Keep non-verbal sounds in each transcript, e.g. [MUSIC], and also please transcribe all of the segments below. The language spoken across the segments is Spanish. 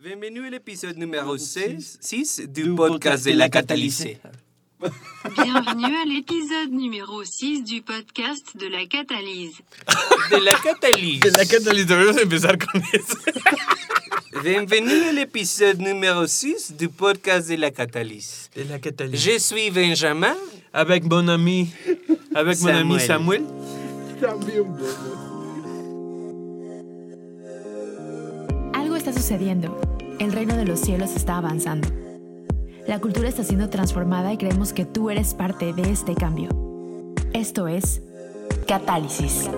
Bienvenue à l'épisode numéro 16 6 du podcast de la Catalyse. Bienvenue à l'épisode numéro 6 du podcast de la Catalyse. De la Catalyse. De la Catalyse, deberíamos empezar con eso. Bienvenue à l'épisode numéro 6 du podcast de la Catalyse. De la Catalyse. Je suis Benjamin. Avec mon ami, avec mon ami Samuel. Samuel. Está sucediendo. El reino de los cielos está avanzando. La cultura está siendo transformada y creemos que tú eres parte de este cambio. Esto es Catálisis.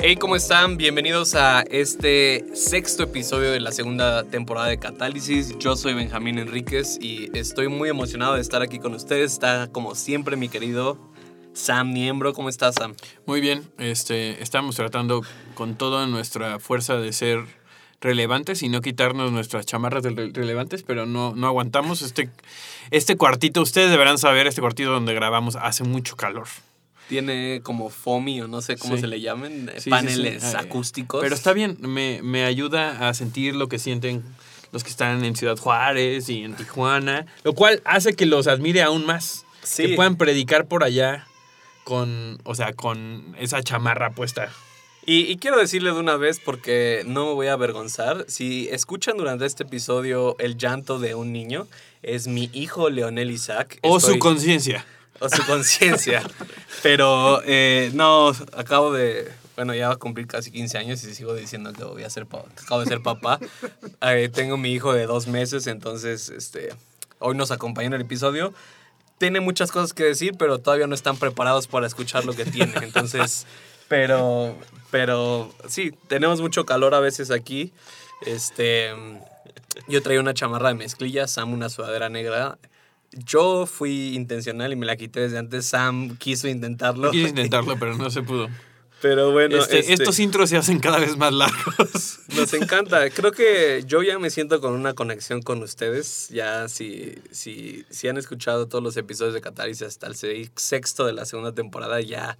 Hey, ¿cómo están? Bienvenidos a este sexto episodio de la segunda temporada de Catálisis. Yo soy Benjamín Enríquez y estoy muy emocionado de estar aquí con ustedes. Está como siempre mi querido Sam Niembro. ¿Cómo estás, Sam? Muy bien, este, estamos tratando con toda nuestra fuerza de ser relevantes y no quitarnos nuestras chamarras de relevantes, pero no, no aguantamos. Este, este cuartito, ustedes deberán saber, este cuartito donde grabamos hace mucho calor. Tiene como FOMI o no sé cómo Sí. se le llamen, eh, Sí, paneles sí. Acústicos. Pero está bien, me, me ayuda a sentir lo que sienten los que están en Ciudad Juárez y en Tijuana, lo cual hace que los admire aún más. Que puedan predicar por allá con, o sea, con esa chamarra puesta. Y, y quiero decirle de una vez porque no me voy a avergonzar. Si escuchan durante este episodio el llanto de un niño, es mi hijo Leonel Isaac. O Estoy- su conciencia. o su conciencia. Pero eh, no, acabo de. Bueno, ya va a cumplir casi 15 años y sigo diciendo que voy a ser acabo de ser papá. [LAUGHS] Eh, tengo mi hijo de dos meses, entonces este, hoy nos acompaña en el episodio. Tiene muchas cosas que decir, pero todavía no están preparados para escuchar lo que tiene. Entonces, [LAUGHS] pero, pero sí, tenemos mucho calor a veces aquí. Este, yo traía una chamarra de mezclilla, Sam una sudadera negra. Yo fui intencional y me la quité desde antes. Sam quiso intentarlo. Quise intentarlo, pero no se pudo. Pero bueno, Este, este, Estos intros se hacen cada vez más largos. [LAUGHS] nos encanta. Creo que yo ya me siento con una conexión con ustedes. Ya si, si, si han escuchado todos los episodios de Catarsis hasta el se- sexto de la segunda temporada, ya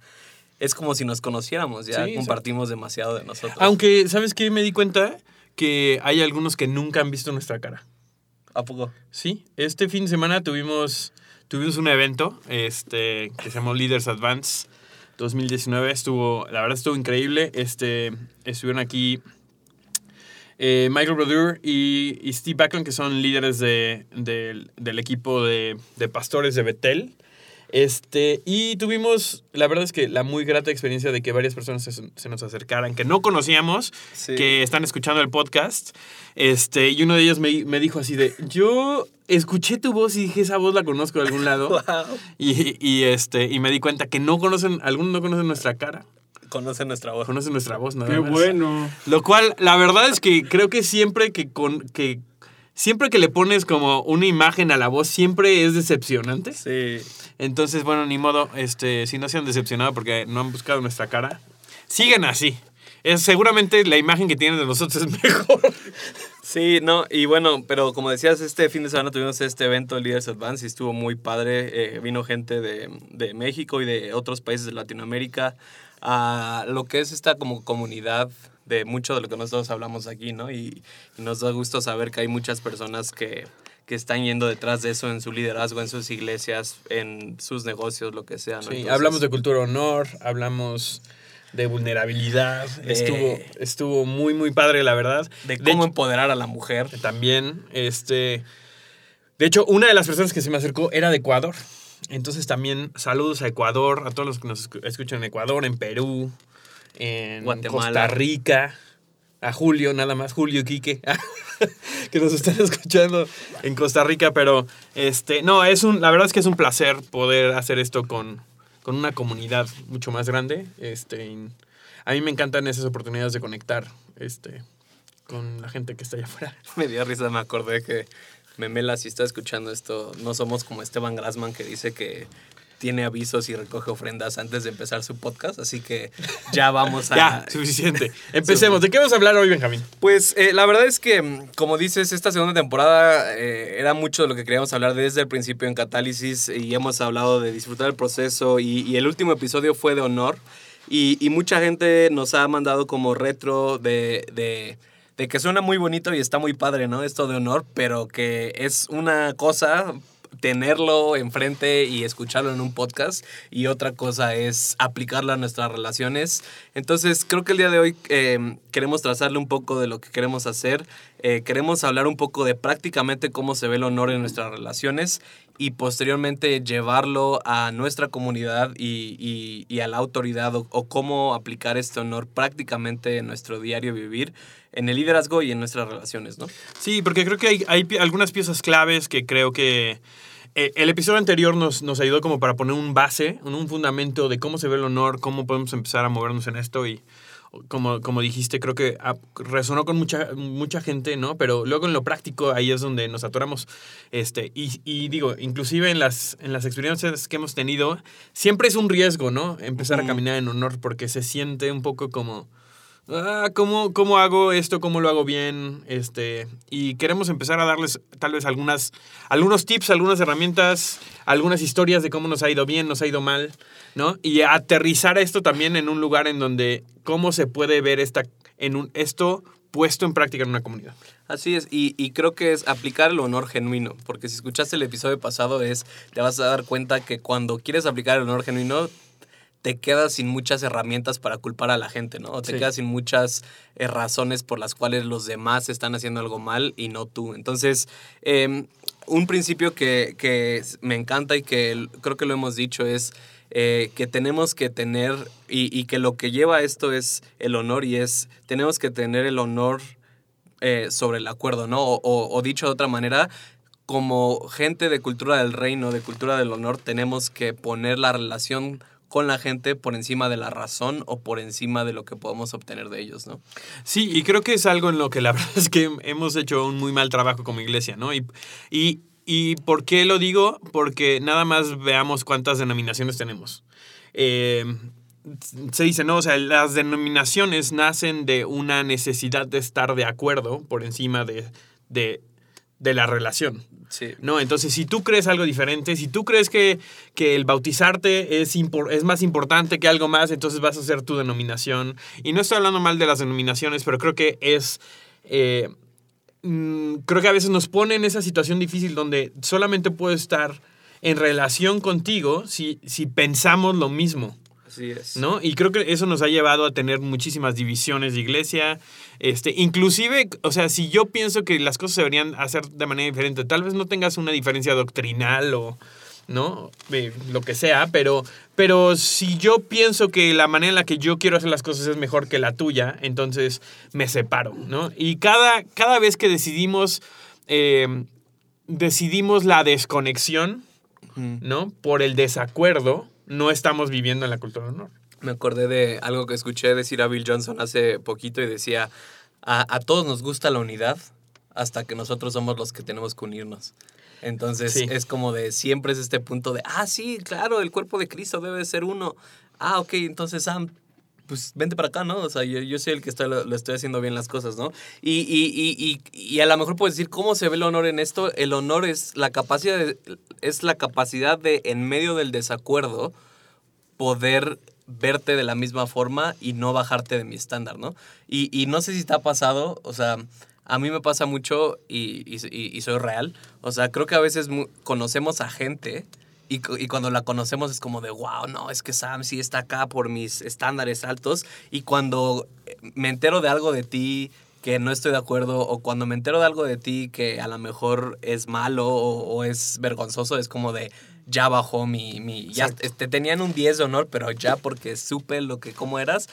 es como si nos conociéramos. Ya Sí, compartimos demasiado de nosotros. Aunque, ¿sabes qué? Me di cuenta que hay algunos que nunca han visto nuestra cara. ¿A poco? Sí, este fin de semana tuvimos, tuvimos un evento este, que se llamó Leaders Advance 2019. Estuvo, la verdad estuvo increíble. Este, estuvieron aquí eh, Michael Brodeur y, y Steve Backlund, que son líderes de- del- del equipo de, de pastores de Betel. Este, y tuvimos, la verdad es que la muy grata experiencia de que varias personas se, se nos acercaran, que no conocíamos, Sí. que están escuchando el podcast. Este, y uno de ellos me, me dijo así de, yo escuché tu voz y dije, esa voz la conozco de algún lado. [LAUGHS] Wow. Y, y, este, y me di cuenta que no conocen, algunos no conocen nuestra cara, Conoce nuestra voz. conocen nuestra voz nada Qué más. bueno. Lo cual, la verdad es que creo que siempre que, con, que siempre que le pones como una imagen a la voz, siempre es decepcionante. Sí. Entonces, bueno, ni modo, este, si no se han decepcionado porque no han buscado nuestra cara, sigan así. Es, seguramente la imagen que tienen de nosotros es [LAUGHS] mejor. Sí, no, y bueno, pero como decías, este fin de semana tuvimos este evento Leaders Advance y estuvo muy padre. Eh, vino gente de, de México y de otros países de Latinoamérica a lo que es esta como comunidad de mucho de lo que nosotros hablamos aquí, ¿no? Y, y nos da gusto saber que hay muchas personas que, que están yendo detrás de eso en su liderazgo, en sus iglesias, en sus negocios, lo que sea, ¿no? Sí, Entonces, hablamos de cultura honor, hablamos de vulnerabilidad. De- Estuvo, estuvo muy, muy padre, la verdad. de cómo hecho, empoderar a la mujer. también, este. De hecho, una de las personas que se me acercó era de Ecuador. Entonces también saludos a Ecuador, a todos los que nos escu- escuchan en Ecuador, en Perú, en Guatemala. Costa Rica, a Julio, nada más, Julio Quique, [LAUGHS] que nos están escuchando en Costa Rica, pero este, no, es un, la verdad es que es un placer poder hacer esto con, con una comunidad mucho más grande. Este, a mí me encantan esas oportunidades de conectar este, con la gente que está allá afuera. [LAUGHS] Me dio risa, me acordé que Memela, si está escuchando esto, no somos como Esteban Grassman que dice que tiene avisos y recoge ofrendas antes de empezar su podcast, así que ya vamos [LAUGHS] a... Ya, suficiente. Empecemos. ¿De qué vamos a hablar hoy, Benjamín? Pues eh, la verdad es que, como dices, esta segunda temporada eh, era mucho de lo que queríamos hablar desde el principio en Catálisis y hemos hablado de disfrutar el proceso y, y el último episodio fue de honor y, y mucha gente nos ha mandado como retro de, de de que suena muy bonito y está muy padre, ¿no? Esto de honor, pero que es una cosa tenerlo enfrente y escucharlo en un podcast y otra cosa es aplicarlo a nuestras relaciones. Entonces creo que el día de hoy eh, queremos trazarle un poco de lo que queremos hacer, eh, queremos hablar un poco de prácticamente cómo se ve el honor en nuestras relaciones y posteriormente llevarlo a nuestra comunidad y, y, a la autoridad o, o, cómo aplicar este honor prácticamente en nuestro diario vivir, en el liderazgo y en nuestras relaciones, ¿no? Sí, porque creo que hay, hay algunas piezas claves que creo que eh, el episodio anterior nos, nos ayudó como para poner un base, un, un fundamento de cómo se ve el honor, cómo podemos empezar a movernos en esto y como, como dijiste, creo que resonó con mucha, mucha gente, ¿no? Pero luego en lo práctico ahí es donde nos atoramos. Este, y, y digo, inclusive en las, en las experiencias que hemos tenido, siempre es un riesgo, ¿no? Empezar a caminar en honor porque se siente un poco como ah, ¿cómo, ¿cómo hago esto? ¿Cómo lo hago bien? Este, y queremos empezar a darles tal vez algunas, algunos tips, algunas herramientas, algunas historias de cómo nos ha ido bien, nos ha ido mal, ¿no? Y aterrizar esto también en un lugar en donde cómo se puede ver esta, en un, esto puesto en práctica en una comunidad. Así es, y, y, creo que es aplicar el honor genuino, porque si escuchaste el episodio pasado es, te vas a dar cuenta que cuando quieres aplicar el honor genuino, te quedas sin muchas herramientas para culpar a la gente, ¿no? O te quedas sin muchas eh, razones por las cuales los demás están haciendo algo mal y no tú. Entonces, eh, un principio que, que, me encanta y que creo que lo hemos dicho es eh, que tenemos que tener, y, y, que lo que lleva a esto es el honor y es, tenemos que tener el honor eh, sobre el acuerdo, ¿no? O, o, o dicho de otra manera, como gente de cultura del reino, de cultura del honor, tenemos que poner la relación con la gente por encima de la razón o por encima de lo que podemos obtener de ellos, ¿no? Sí, y creo que es algo en lo que la [LAUGHS] verdad es que hemos hecho un muy mal trabajo como iglesia, ¿no? Y, y, y ¿por qué lo digo? Porque nada más veamos cuántas denominaciones tenemos. Eh, se dice, ¿no? O sea, las denominaciones nacen de una necesidad de estar de acuerdo por encima de, de, de la relación. Sí. ¿No? Entonces, si tú crees algo diferente, si tú crees que, que el bautizarte es, es más importante que algo más, entonces vas a hacer tu denominación. Y no estoy hablando mal de las denominaciones, pero creo que es... Eh, mmm, creo que a veces nos pone en esa situación difícil donde solamente puedo estar en relación contigo si, si pensamos lo mismo. Así es. ¿No? Y creo que eso nos ha llevado a tener muchísimas divisiones de iglesia. Este, inclusive, o sea, si yo pienso que las cosas se deberían hacer de manera diferente, tal vez no tengas una diferencia doctrinal o, ¿no? Eh, lo que sea, pero, pero si yo pienso que la manera en la que yo quiero hacer las cosas es mejor que la tuya, entonces me separo, ¿no? Y cada, cada vez que decidimos, eh, decidimos la desconexión, ¿no? Por el desacuerdo, no estamos viviendo en la cultura del honor. Me acordé de algo que escuché decir a Bill Johnson hace poquito y decía, a, a todos nos gusta la unidad hasta que nosotros somos los que tenemos que unirnos. Entonces sí. es como de siempre es este punto de, ah, sí, claro, el cuerpo de Cristo debe ser uno. Ah, ok, entonces Sam, pues vente para acá, ¿no? O sea, yo, yo soy el que estoy, lo, lo, estoy haciendo bien las cosas, ¿no? Y, y, y, y, a lo mejor puedes decir, ¿cómo se ve el honor en esto? El honor es la capacidad de, es la capacidad de, en medio del desacuerdo, poder verte de la misma forma y no bajarte de mi estándar, ¿no? Y, y no sé si te ha pasado, o sea, a mí me pasa mucho y, y, y, soy real. O sea, creo que a veces conocemos a gente y, y, cuando la conocemos es como de, wow, no, es que Sam sí está acá por mis estándares altos. Y cuando me entero de algo de ti que no estoy de acuerdo o cuando me entero de algo de ti que a lo mejor es malo o, o es vergonzoso, es como de, ya bajó mi... mi ya te tenían un 10 de honor, pero ya porque supe lo que cómo eras,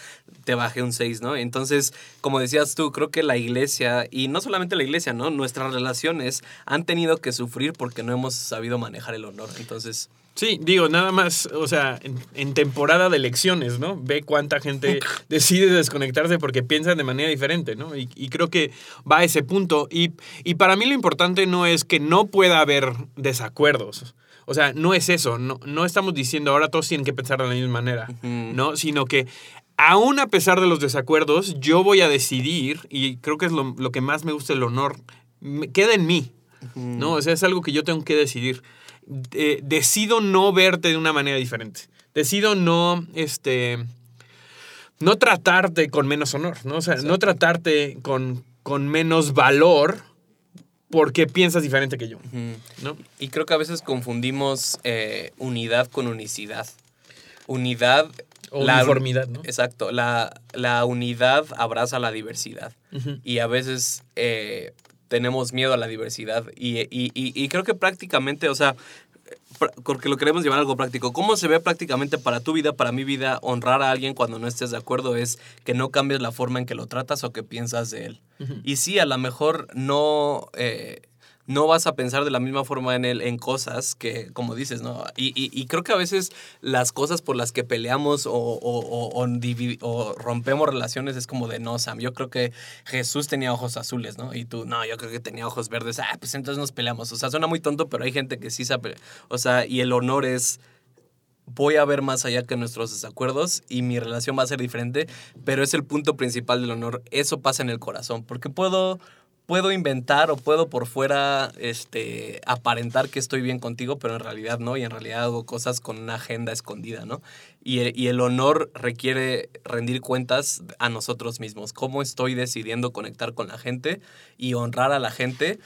te bajé un 6, ¿no? Entonces, como decías tú, creo que la iglesia, y no solamente la iglesia, ¿no? Nuestras relaciones han tenido que sufrir porque no hemos sabido manejar el honor. Entonces... Sí, digo, nada más, o sea, en, en, temporada de elecciones, ¿no? Ve cuánta gente [LAUGHS] decide desconectarse porque piensan de manera diferente, ¿no? Y, y creo que va a ese punto. Y, y, para mí lo importante no es que no pueda haber desacuerdos. O sea, no es eso. No, no estamos diciendo ahora todos tienen que pensar de la misma manera, uh -huh. ¿no? Sino que aún a pesar de los desacuerdos, yo voy a decidir, y creo que es lo, lo que más me gusta el honor, me, queda en mí, uh -huh. ¿no? O sea, es algo que yo tengo que decidir. Eh, decido no verte de una manera diferente. Decido no, este, no tratarte con menos honor, ¿no? O sea, Exacto. no tratarte con, con menos valor porque piensas diferente que yo, ¿no? Y creo que a veces confundimos eh, unidad con unicidad. Unidad. O uniformidad, ¿no? Exacto. La, la unidad abraza la diversidad. Y a veces eh, tenemos miedo a la diversidad. Y, y- y- y creo que prácticamente, o sea, porque lo queremos llevar a algo práctico. ¿Cómo se ve prácticamente para tu vida, para mi vida, honrar a alguien cuando no estés de acuerdo? Es que no cambies la forma en que lo tratas o que piensas de él. Y sí, a lo mejor no, eh, no vas a pensar de la misma forma en él en cosas que, como dices, ¿no? Y, y- y creo que a veces las cosas por las que peleamos o, o- o- rompemos relaciones es como de, no, Sam, yo creo que Jesús tenía ojos azules, ¿no? Y tú, no, yo creo que tenía ojos verdes. Ah, pues entonces nos peleamos. O sea, suena muy tonto, pero hay gente que sí sabe. O sea, y el honor es voy a ver más allá que nuestros desacuerdos y mi relación va a ser diferente, pero es el punto principal del honor. Eso pasa en el corazón, porque puedo, puedo inventar o puedo por fuera este, aparentar que estoy bien contigo, pero en realidad no, y en realidad hago cosas con una agenda escondida, ¿no? Y, el- honor requiere rendir cuentas a nosotros mismos, cómo estoy decidiendo conectar con la gente y honrar a la gente.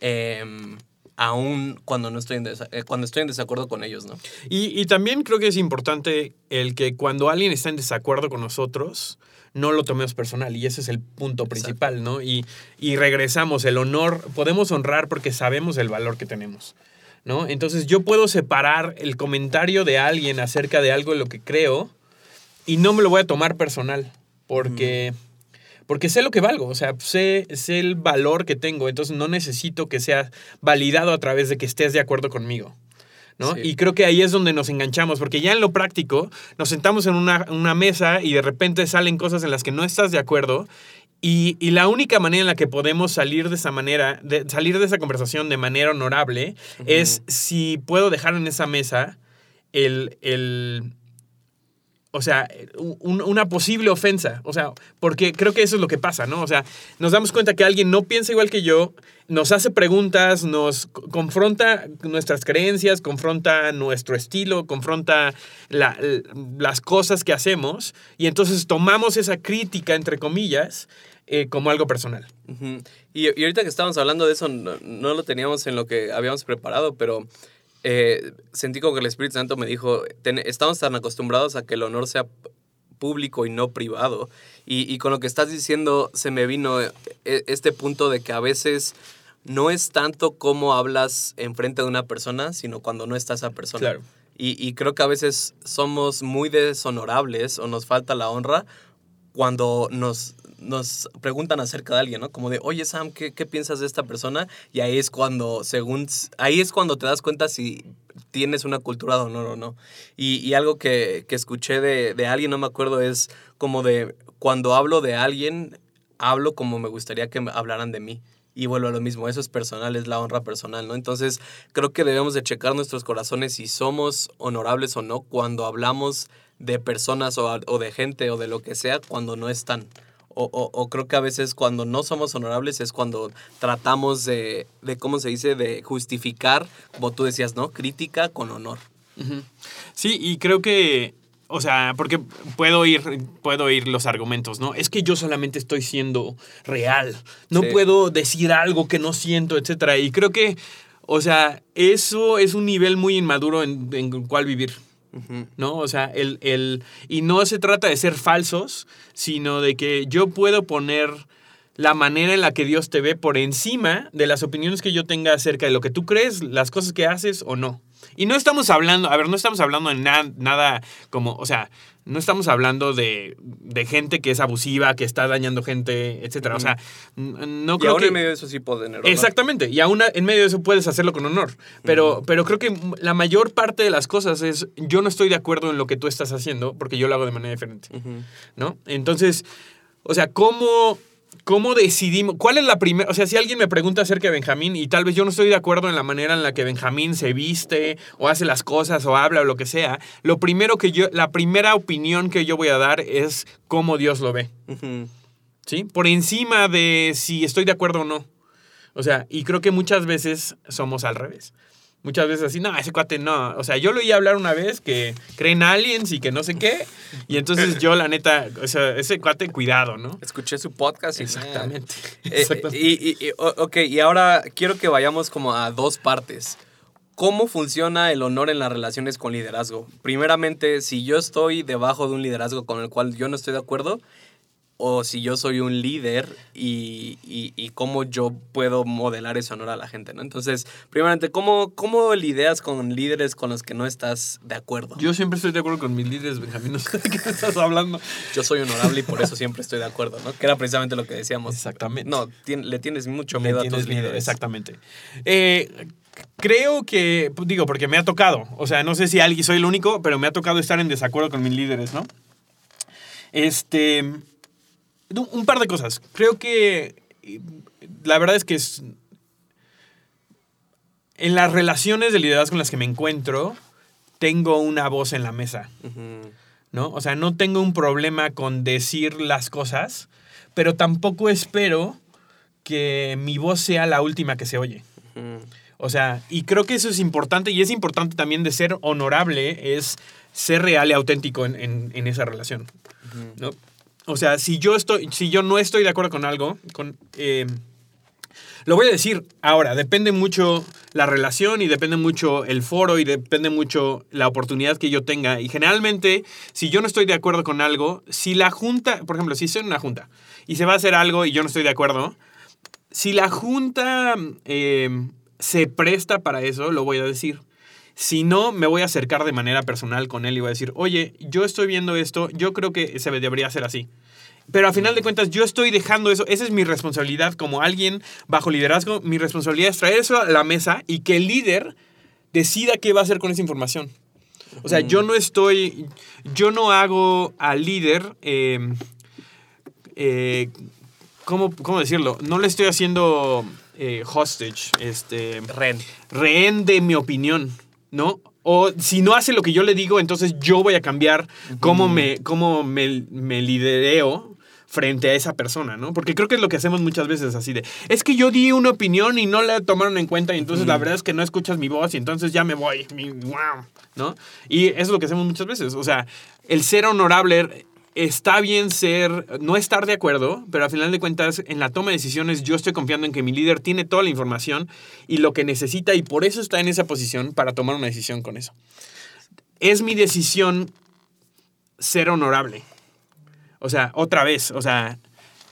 em, aún cuando no estoy en eh, cuando estoy en desacuerdo con ellos, ¿no? Y, y también creo que es importante el que cuando alguien está en desacuerdo con nosotros, no lo tomemos personal. Y ese es el punto principal, ¿no? Y, y regresamos, el honor, podemos honrar porque sabemos el valor que tenemos, ¿no? Entonces yo puedo separar el comentario de alguien acerca de algo en lo que creo y no me lo voy a tomar personal porque... Porque sé lo que valgo, o sea, sé, sé el valor que tengo, entonces no necesito que sea validado a través de que estés de acuerdo conmigo. ¿No? Sí. Y creo que ahí es donde nos enganchamos, porque ya en lo práctico nos sentamos en una, una mesa y de repente salen cosas en las que no estás de acuerdo. Y, y la única manera en la que podemos salir de esa manera, de, salir de esa conversación de manera honorable, es si puedo dejar en esa mesa el, el, o sea, un- una posible ofensa. O sea, porque creo que eso es lo que pasa, ¿no? O sea, nos damos cuenta que alguien no piensa igual que yo, nos hace preguntas, nos co- confronta nuestras creencias, confronta nuestro estilo, confronta las cosas que hacemos, y entonces tomamos esa crítica, entre comillas, eh, como algo personal. Y, y ahorita que estábamos hablando de eso, no, no lo teníamos en lo que habíamos preparado, pero eh, sentí como que el Espíritu Santo me dijo, "Ten- estamos tan acostumbrados a que el honor sea público y no privado. Y, y con lo que estás diciendo se me vino eh, este punto de que a veces no es tanto cómo hablas enfrente de una persona, sino cuando no está esa persona. Claro. Y, y creo que a veces somos muy deshonorables o nos falta la honra cuando nos, nos preguntan acerca de alguien, ¿no? Como de, oye Sam, ¿qué, qué piensas de esta persona? Y ahí es cuando, según, ahí es cuando te das cuenta si tienes una cultura de honor o no. Y, y algo que, que escuché de, de alguien, no me acuerdo, es como de, cuando hablo de alguien, hablo como me gustaría que hablaran de mí. Y vuelvo a lo mismo, eso es personal, es la honra personal, ¿no? Entonces, creo que debemos de checar nuestros corazones si somos honorables o no cuando hablamos de personas o, o de gente o de lo que sea cuando no están. O, o- o creo que a veces cuando no somos honorables es cuando tratamos de, de, ¿cómo se dice?, de justificar, como tú decías, ¿no? Crítica con honor. Sí, y creo que, o sea, porque puedo oír, puedo oír los argumentos, ¿no? Es que yo solamente estoy siendo real. No Sí. puedo decir algo que no siento, etcétera. Y creo que, o sea, eso es un nivel muy inmaduro en, en el cual vivir. ¿No? O sea, el, el, y no se trata de ser falsos, sino de que yo puedo poner la manera en la que Dios te ve por encima de las opiniones que yo tenga acerca de lo que tú crees, las cosas que haces o no. Y no estamos hablando, a ver, no estamos hablando de na- nada como, o sea, no estamos hablando de, de gente que es abusiva, que está dañando gente, etcétera. O sea, no Y creo aún que... en medio de eso sí puedo tener honor. Exactamente, y aún en medio de eso puedes hacerlo con honor. Pero, pero creo que la mayor parte de las cosas es, yo no estoy de acuerdo en lo que tú estás haciendo porque yo lo hago de manera diferente. ¿no? Entonces, o sea, ¿cómo, cómo decidimos? ¿Cuál es la primera? O sea, si alguien me pregunta acerca de Benjamín y tal vez yo no estoy de acuerdo en la manera en la que Benjamín se viste o hace las cosas o habla o lo que sea, lo primero que yo, la primera opinión que yo voy a dar es cómo Dios lo ve. ¿sí? Por encima de si estoy de acuerdo o no. O sea, y creo que muchas veces somos al revés. Muchas veces así, no, ese cuate no. O sea, yo lo oí hablar una vez que creen aliens y que no sé qué. Y entonces yo, la neta, o sea, ese cuate, cuidado, ¿no? Escuché su podcast y Exactamente. Eh, [LAUGHS] Exactamente. y, y- y- ok, y ahora quiero que vayamos como a dos partes. ¿Cómo funciona el honor en las relaciones con liderazgo? Primeramente, si yo estoy debajo de un liderazgo con el cual yo no estoy de acuerdo, o si yo soy un líder y, y- y cómo yo puedo modelar ese honor a la gente, ¿no? Entonces, primeramente, ¿cómo, ¿cómo lidias con líderes con los que no estás de acuerdo? Yo siempre estoy de acuerdo con mis líderes, Benjamín. No sé de qué estás hablando. Yo soy honorable y por eso siempre estoy de acuerdo, ¿no? Que era precisamente lo que decíamos. Exactamente. No, tien- le tienes mucho miedo a tienes tus miedo, líderes. Exactamente. Eh, creo que, digo, porque me ha tocado. O sea, no sé si alguien soy el único, pero me ha tocado estar en desacuerdo con mis líderes, ¿no? Este. Un par de cosas. Creo que. eh, La verdad es que es. En las relaciones de liderazgo con las que me encuentro, tengo una voz en la mesa. ¿no? O sea, no tengo un problema con decir las cosas, pero tampoco espero que mi voz sea la última que se oye. O sea, y creo que eso es importante y es importante también de ser honorable, es ser real y auténtico en, en- en esa relación, ¿no? O sea, si yo, estoy, si yo no estoy de acuerdo con algo, con, eh, lo voy a decir ahora, depende mucho la relación y depende mucho el foro y depende mucho la oportunidad que yo tenga. Y generalmente, si yo no estoy de acuerdo con algo, si la junta, por ejemplo, si estoy en una junta y se va a hacer algo y yo no estoy de acuerdo, si la junta eh, se presta para eso, lo voy a decir. Si no, me voy a acercar de manera personal con él y voy a decir, oye, yo estoy viendo esto, yo creo que se debería hacer así. Pero a final de cuentas, yo estoy dejando eso, esa es mi responsabilidad como alguien bajo liderazgo, mi responsabilidad es traer eso a la mesa y que el líder decida qué va a hacer con esa información. O sea, yo no estoy, yo no hago al líder, eh, eh, ¿cómo, cómo decirlo? No le estoy haciendo eh, hostage, este, Ren. rehén de mi opinión, ¿no? O si no hace lo que yo le digo, entonces yo voy a cambiar cómo me, cómo me, me lidereo frente a esa persona, ¿no? Porque creo que es lo que hacemos muchas veces así de, es que yo di una opinión y no la tomaron en cuenta y entonces la verdad es que no escuchas mi voz y entonces ya me voy, mi- wow, ¿no? Y eso es lo que hacemos muchas veces, o sea, el ser honorable está bien ser, no estar de acuerdo, pero al final de cuentas, en la toma de decisiones, yo estoy confiando en que mi líder tiene toda la información y lo que necesita, y por eso está en esa posición para tomar una decisión con eso. Es mi decisión ser honorable. O sea, otra vez, o sea,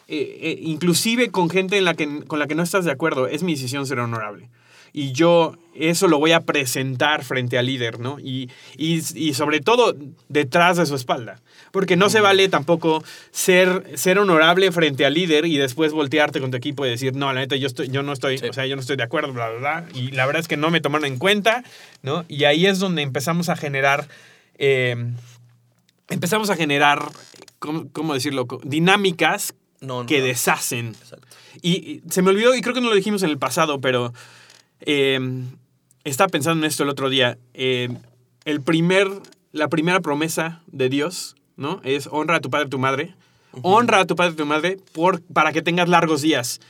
eh, eh, inclusive con gente en la que, con la que no estás de acuerdo, es mi decisión ser honorable. Y yo eso lo voy a presentar frente al líder, ¿no? Y, y, y sobre todo detrás de su espalda. Porque no se vale tampoco ser, ser honorable frente al líder y después voltearte con tu equipo y decir, no, la neta, yo, estoy, yo no estoy, Sí. o sea, yo no estoy de acuerdo, bla, bla, bla. Y la verdad es que no me tomaron en cuenta, ¿no? Y ahí es donde empezamos a generar, eh, empezamos a generar, ¿cómo, cómo decirlo? Dinámicas No, no, que deshacen. Exacto. Y, y se me olvidó, y creo que no lo dijimos en el pasado, pero eh, estaba pensando en esto el otro día. Eh, el primer, la primera promesa de Dios, ¿no? Es honra a tu padre y tu madre. Honra a tu padre y tu madre por, para que tengas largos días.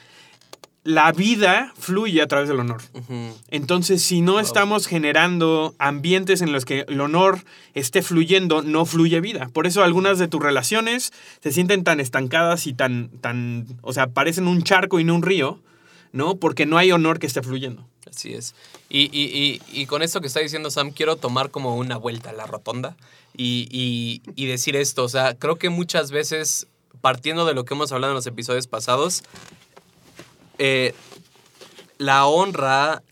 La vida fluye a través del honor. Entonces, si no estamos generando ambientes en los que el honor esté fluyendo, no fluye vida. Por eso algunas de tus relaciones se sienten tan estancadas y tan, tan, o sea, parecen un charco y no un río, ¿no? Porque no hay honor que esté fluyendo. Así es. Y, y, y, y con esto que está diciendo Sam, quiero tomar como una vuelta a la rotonda y, y, decir esto. O sea, creo que muchas veces, partiendo de lo que hemos hablado en los episodios pasados, eh, la honra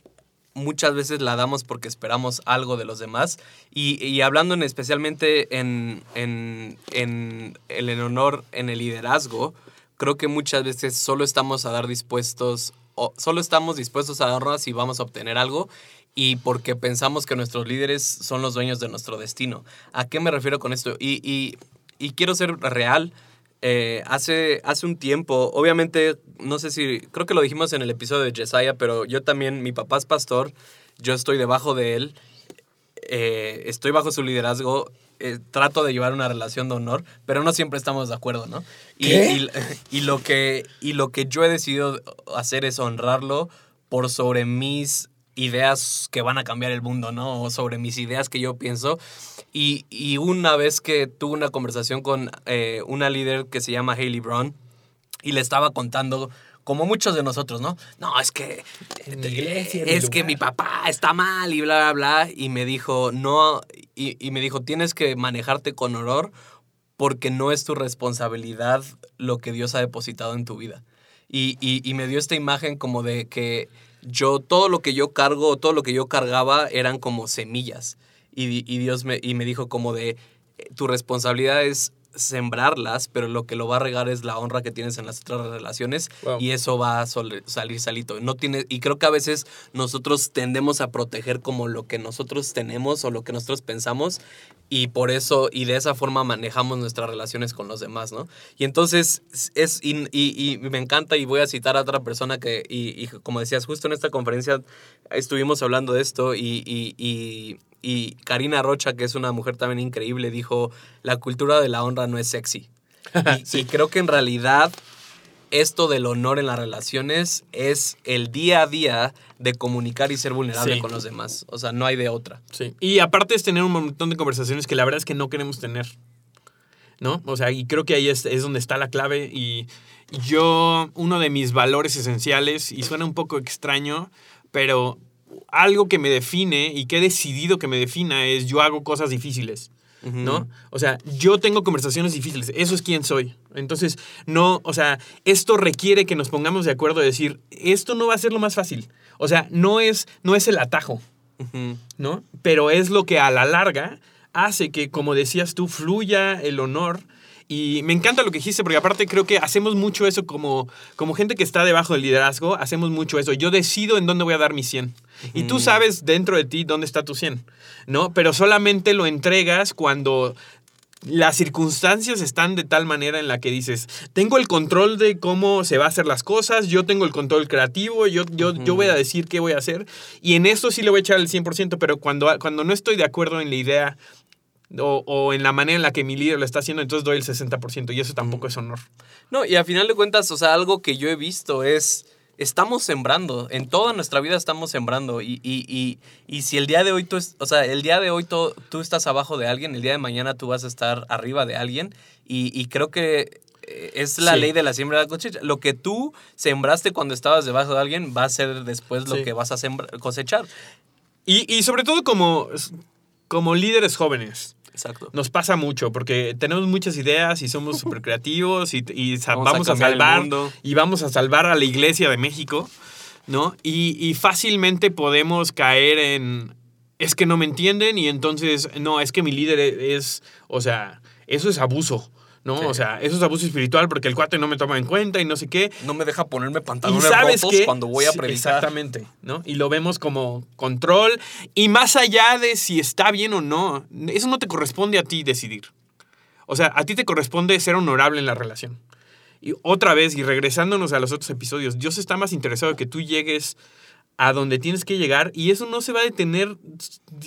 muchas veces la damos porque esperamos algo de los demás. Y, y hablando en especialmente en, en, en el honor, en el liderazgo, creo que muchas veces solo estamos a dar dispuestos, solo estamos dispuestos a dar honra si vamos a obtener algo y porque pensamos que nuestros líderes son los dueños de nuestro destino. ¿A qué me refiero con esto? Y, y, y quiero ser real. Eh, hace, hace un tiempo, obviamente, no sé si, creo que lo dijimos en el episodio de Jesiah, pero yo también, mi papá es pastor, yo estoy debajo de él, eh, estoy bajo su liderazgo, eh, trato de llevar una relación de honor, pero no siempre estamos de acuerdo, ¿no? Y, y, y lo que, y lo que yo he decidido hacer es honrarlo por sobre mis ideas que van a cambiar el mundo, ¿no? O sobre mis ideas que yo pienso. Y, y una vez que tuve una conversación con eh, una líder que se llama Hailey Brown y le estaba contando como muchos de nosotros, ¿no? No, es que En mi iglesia, en mi es que mi papá está mal y bla, bla, bla. Y me dijo, no, y, y me dijo, tienes que manejarte con honor porque no es tu responsabilidad lo que Dios ha depositado en tu vida. Y, y- y me dio esta imagen como de que yo, todo lo que yo cargo, todo lo que yo cargaba eran como semillas. Y, y Dios me, y me dijo como de, tu responsabilidad es sembrarlas, pero lo que lo va a regar es la honra que tienes en las otras relaciones Wow. y eso va a salir salito. No tiene, y creo que a veces nosotros tendemos a proteger como lo que nosotros tenemos o lo que nosotros pensamos y por eso y de esa forma manejamos nuestras relaciones con los demás, ¿no? Y entonces es y, y- y me encanta y voy a citar a otra persona que y, y como decías justo en esta conferencia estuvimos hablando de esto y- y Karina Rocha que es una mujer también increíble dijo la cultura de la honra no es sexy [LAUGHS] y, y creo que en realidad esto del honor en las relaciones es el día a día de comunicar y ser vulnerable Sí. con los demás. O sea, no hay de otra. Sí. Y aparte es tener un montón de conversaciones que la verdad es que no queremos tener. ¿No? O sea, y creo que ahí es, es donde está la clave. Y yo, uno de mis valores esenciales, y suena un poco extraño, pero algo que me define y que he decidido que me defina es yo hago cosas difíciles. ¿No? O sea, yo tengo conversaciones difíciles, eso es quien soy. Entonces, no, o sea, esto requiere que nos pongamos de acuerdo de decir, esto no va a ser lo más fácil. O sea, no es, no es el atajo. ¿no? Pero es lo que a la larga hace que, como decías tú, fluya el honor. Y me encanta lo que dijiste, porque aparte creo que hacemos mucho eso como, como gente que está debajo del liderazgo, hacemos mucho eso. Yo decido en dónde voy a dar mi 100. Y tú sabes dentro de ti dónde está tu 100, ¿no? Pero solamente lo entregas cuando las circunstancias están de tal manera en la que dices, tengo el control de cómo se va a hacer las cosas, yo tengo el control creativo, yo, yo, yo voy a decir qué voy a hacer, y en esto sí le voy a echar el 100%, pero cuando, cuando no estoy de acuerdo en la idea o, o en la manera en la que mi líder lo está haciendo, entonces doy el 60%, y eso tampoco es honor. No, y a final de cuentas, o sea, algo que yo he visto es, estamos sembrando, en toda nuestra vida estamos sembrando, y, y, y, y si el día de hoy tú, es- o sea, el día de hoy tú, tú estás abajo de alguien, el día de mañana tú vas a estar arriba de alguien, y, y creo que eh, es la Sí. ley de la siembra de la cosecha. Lo que tú sembraste cuando estabas debajo de alguien va a ser después lo Sí. que vas a sembra- cosechar. Y, y sobre todo como, como líderes jóvenes. Exacto. Nos pasa mucho porque tenemos muchas ideas y somos [LAUGHS] súper creativos y, y Vamos a a, salvar y vamos a salvar a la iglesia de México, ¿no? Y, y fácilmente podemos caer en es que no me entienden y entonces no, es que mi líder es, o sea, eso es abuso, ¿no? Sí. O sea, eso es abuso espiritual porque el cuate no me toma en cuenta y no sé qué. No me deja ponerme Y pantalones sabes rotos qué? cuando voy a Sí, predicar. Exactamente, ¿no? Y lo vemos como control. Y más allá de si está bien o no, eso no te corresponde a ti decidir. O sea, a ti te corresponde ser honorable en la relación. Y otra vez, y regresándonos a los otros episodios, Dios está más interesado en que tú llegues a donde tienes que llegar y eso no se va a detener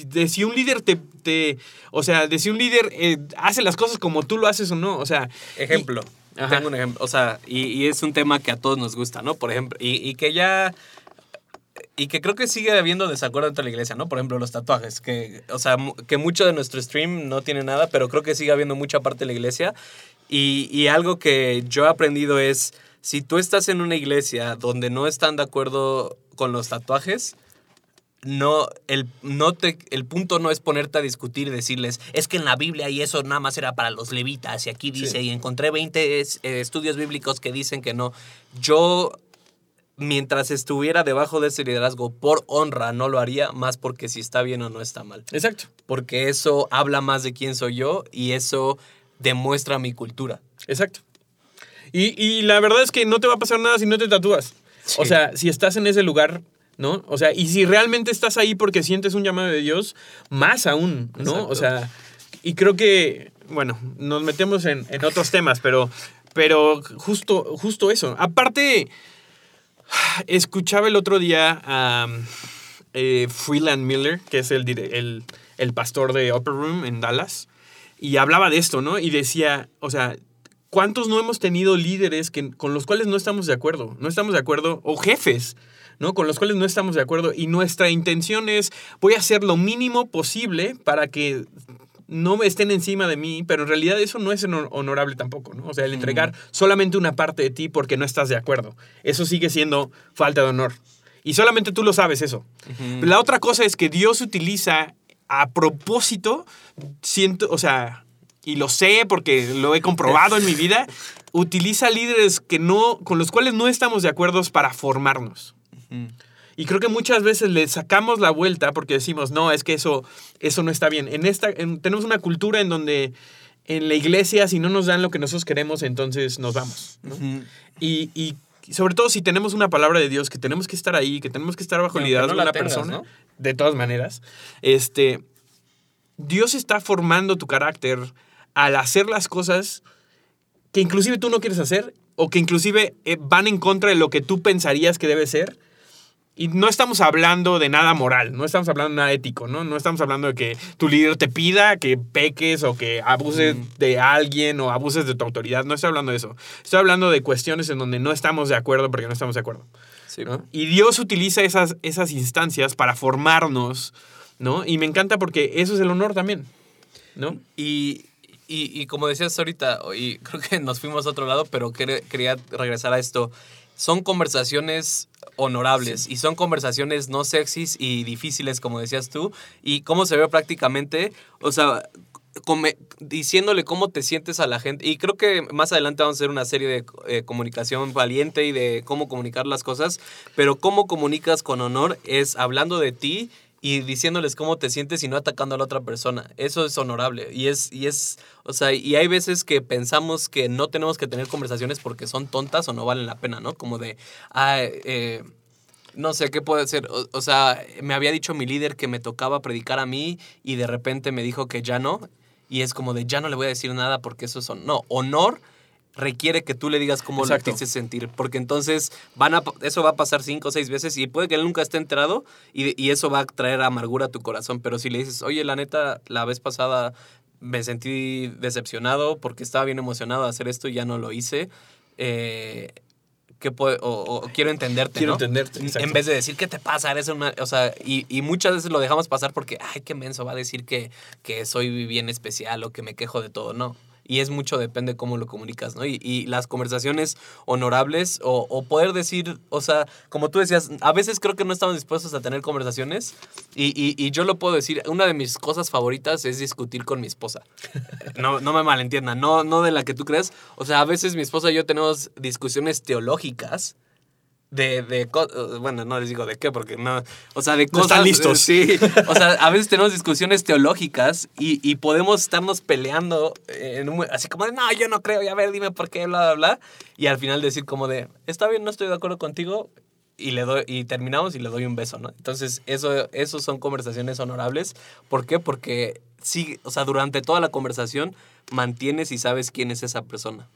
de si un líder te, te- o sea, de si un líder eh, hace las cosas como tú lo haces o no, o sea... y- Ejemplo. Ajá. Tengo un ejemplo. O sea, y, y es un tema que a todos nos gusta, ¿no? Por ejemplo, y, y que ya. Y que creo que sigue habiendo desacuerdo dentro de la iglesia, ¿no? Por ejemplo, los tatuajes. Que, o sea, que mucho de nuestro stream no tiene nada, pero creo que sigue habiendo mucha parte de la iglesia. Y, y algo que yo he aprendido es: si tú estás en una iglesia donde no están de acuerdo con los tatuajes, no, el, no te, el punto no es ponerte a discutir y decirles, es que en la Biblia y eso nada más era para los levitas y aquí dice, y encontré 20 es- eh, estudios bíblicos que dicen que no. Yo, mientras estuviera debajo de ese liderazgo por honra, no lo haría, más porque si está bien o no está mal. Exacto. Porque eso habla más de quién soy yo y eso demuestra mi cultura. Exacto. Y, y la verdad es que no te va a pasar nada si no te tatúas. O sea, si estás en ese lugar, ¿no? O sea, y si realmente estás ahí porque sientes un llamado de Dios, más aún, ¿no? Exacto. O sea, y creo que, bueno, nos metemos en, en otros temas, pero, pero justo, justo eso. Aparte, escuchaba el otro día a eh, Freeland Miller, que es el, el, el pastor de Upper Room en Dallas, y hablaba de esto, ¿no? Y decía, o sea, ¿cuántos no hemos tenido líderes que, con los cuales no estamos de acuerdo? No estamos de acuerdo, o jefes, ¿no? Con los cuales no estamos de acuerdo y nuestra intención es, voy a hacer lo mínimo posible para que no estén encima de mí, pero en realidad eso no es honor- honorable tampoco, ¿no? O sea, el entregar solamente una parte de ti porque no estás de acuerdo. Eso sigue siendo falta de honor. Y solamente tú lo sabes eso. La otra cosa es que Dios utiliza a propósito, siento, o sea, y lo sé porque lo he comprobado en mi vida, [LAUGHS] utiliza líderes que no, con los cuales no estamos de acuerdo para formarnos. Y creo que muchas veces le sacamos la vuelta porque decimos, no, es que eso, eso no está bien. En esta, en- tenemos una cultura en donde en la iglesia, si no nos dan lo que nosotros queremos, entonces nos vamos. ¿no? y, y sobre todo si tenemos una palabra de Dios, que tenemos que estar ahí, que tenemos que estar bajo el liderazgo no de una tengas, persona, ¿no? de todas maneras, este, Dios está formando tu carácter al hacer las cosas que inclusive tú no quieres hacer o que inclusive eh, van en contra de lo que tú pensarías que debe ser. Y no estamos hablando de nada moral, no estamos hablando de nada ético, ¿no? No estamos hablando de que tu líder te pida que peques o que abuses de alguien o abuses de tu autoridad. No estoy hablando de eso. Estoy hablando de cuestiones en donde no estamos de acuerdo porque no estamos de acuerdo. Sí. ¿no? Y Dios utiliza esas, esas instancias para formarnos, ¿no? Y me encanta porque eso es el honor también, ¿no? Y, y, y como decías ahorita, y [LAUGHS] creo que nos fuimos a otro lado, pero quer- quería regresar a esto. Son conversaciones honorables y son conversaciones no sexys y difíciles, como decías tú. Y cómo se ve prácticamente, o sea, come- diciéndole cómo te sientes a la gente. Y creo que más adelante vamos a hacer una serie de eh, comunicación valiente y de cómo comunicar las cosas. Pero cómo comunicas con honor es hablando de ti y diciéndoles cómo te sientes y no atacando a la otra persona. Eso es honorable. Y es, y es, o sea, y hay veces que pensamos que no tenemos que tener conversaciones porque son tontas o no valen la pena, ¿no? Como de, ah, eh, no sé, ¿qué puede ser? O, sea, me había dicho mi líder que me tocaba predicar a mí y de repente me dijo que ya no. Y es como de, ya no le voy a decir nada porque eso son... No, honor requiere que tú le digas cómo Exacto. lo te hace sentir. Porque entonces van a, eso va a pasar cinco o seis veces y puede que él nunca esté enterado y, y eso va a traer amargura a tu corazón. Pero si le dices, oye, la neta, la vez pasada me sentí decepcionado porque estaba bien emocionado de hacer esto y ya no lo hice. Eh, ¿qué puede- o, o quiero entenderte, Quiero ¿no? entenderte, exacto. En vez de decir, ¿qué te pasa? Eres una... O sea, y, y muchas veces lo dejamos pasar porque, ay, qué menso, va a decir que, que soy bien especial o que me quejo de todo. No. Y es mucho, depende cómo lo comunicas, ¿no? Y, y las conversaciones honorables o, poder decir, o sea, como tú decías, a veces creo que no estamos dispuestos a tener conversaciones y, y, y yo lo puedo decir, una de mis cosas favoritas es discutir con mi esposa. No, no me malentiendan, no, no de la que tú crees. O sea, a veces mi esposa y yo tenemos discusiones teológicas de, de co- bueno, no les digo de qué, porque no, o sea, de No cosas. están listos. Sí, [LAUGHS] o sea, a veces tenemos discusiones teológicas y, y podemos estarnos peleando, en un- así como de, no, yo no creo, y a ver, dime por qué, bla, bla, bla, y al final decir como de, está bien, no estoy de acuerdo contigo, y le doy y terminamos y le doy un beso, ¿no? Entonces, eso, eso son conversaciones honorables. ¿Por qué? Porque sí, o sea, durante toda la conversación mantienes y sabes quién es esa persona.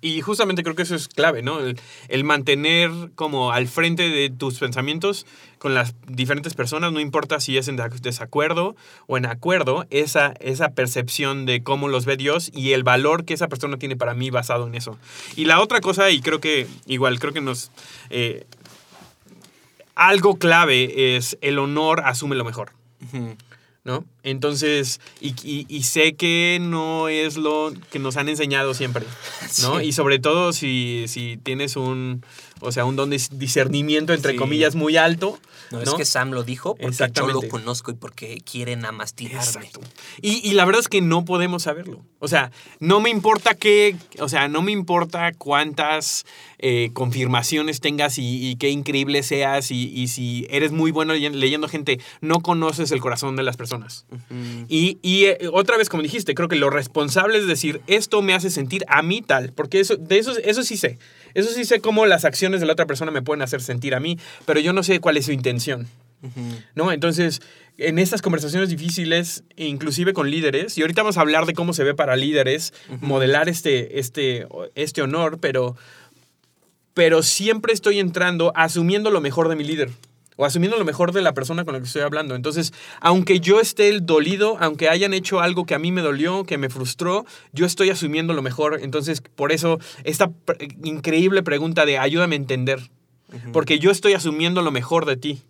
Y justamente creo que eso es clave, ¿no? El, el mantener como al frente de tus pensamientos con las diferentes personas, no importa si es en desacuerdo o en acuerdo, esa, esa percepción de cómo los ve Dios y el valor que esa persona tiene para mí basado en eso. Y la otra cosa, y creo que igual, creo que nos... eh, algo clave es el honor asume lo mejor. ¿No? Entonces, y, y- y sé que no es lo que nos han enseñado siempre, ¿no? [LAUGHS] Sí. Y sobre todo si, si tienes un, o sea, un don de discernimiento, entre Sí. comillas, muy alto. No, es que Sam lo dijo porque yo lo conozco y porque quiere nada más tirarme. Exacto. Y, y la verdad es que no podemos saberlo. O sea, no me importa qué, o sea, no me importa cuántas eh, confirmaciones tengas y, y qué increíble seas y, y si eres muy bueno leyen- leyendo gente, no conoces el corazón de las personas. Y, eh, otra vez, como dijiste, creo que lo responsable es decir, esto me hace sentir a mí tal, porque eso, de eso, eso sí sé. Eso sí sé cómo las acciones de la otra persona me pueden hacer sentir a mí, pero yo no sé cuál es su intención. ¿no? Entonces, en estas conversaciones difíciles, inclusive con líderes, y ahorita vamos a hablar de cómo se ve para líderes modelar este, este, este honor, pero, pero siempre estoy entrando asumiendo lo mejor de mi líder. O asumiendo lo mejor de la persona con la que estoy hablando. Entonces, aunque yo esté el dolido, aunque hayan hecho algo que a mí me dolió, que me frustró, yo estoy asumiendo lo mejor. Entonces, por eso, esta increíble pregunta de ayúdame a entender. Porque yo estoy asumiendo lo mejor de ti,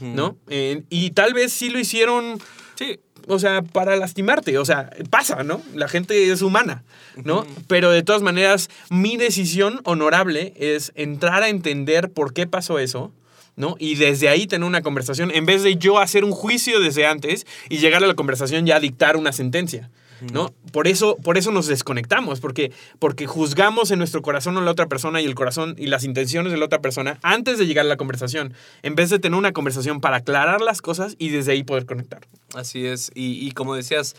¿no? Eh, y tal vez sí lo hicieron Sí, o sea, para lastimarte, o sea, pasa, ¿no? La gente es humana, ¿no? Pero de todas maneras, mi decisión honorable es entrar a entender por qué pasó eso, ¿no? Y desde ahí tener una conversación, en vez de yo hacer un juicio desde antes y llegar a la conversación ya a dictar una sentencia. ¿No? Por eso, por eso nos desconectamos, porque, porque juzgamos en nuestro corazón a la otra persona y el corazón y las intenciones de la otra persona antes de llegar a la conversación, en vez de tener una conversación para aclarar las cosas y desde ahí poder conectar. así es. Y, y como decías,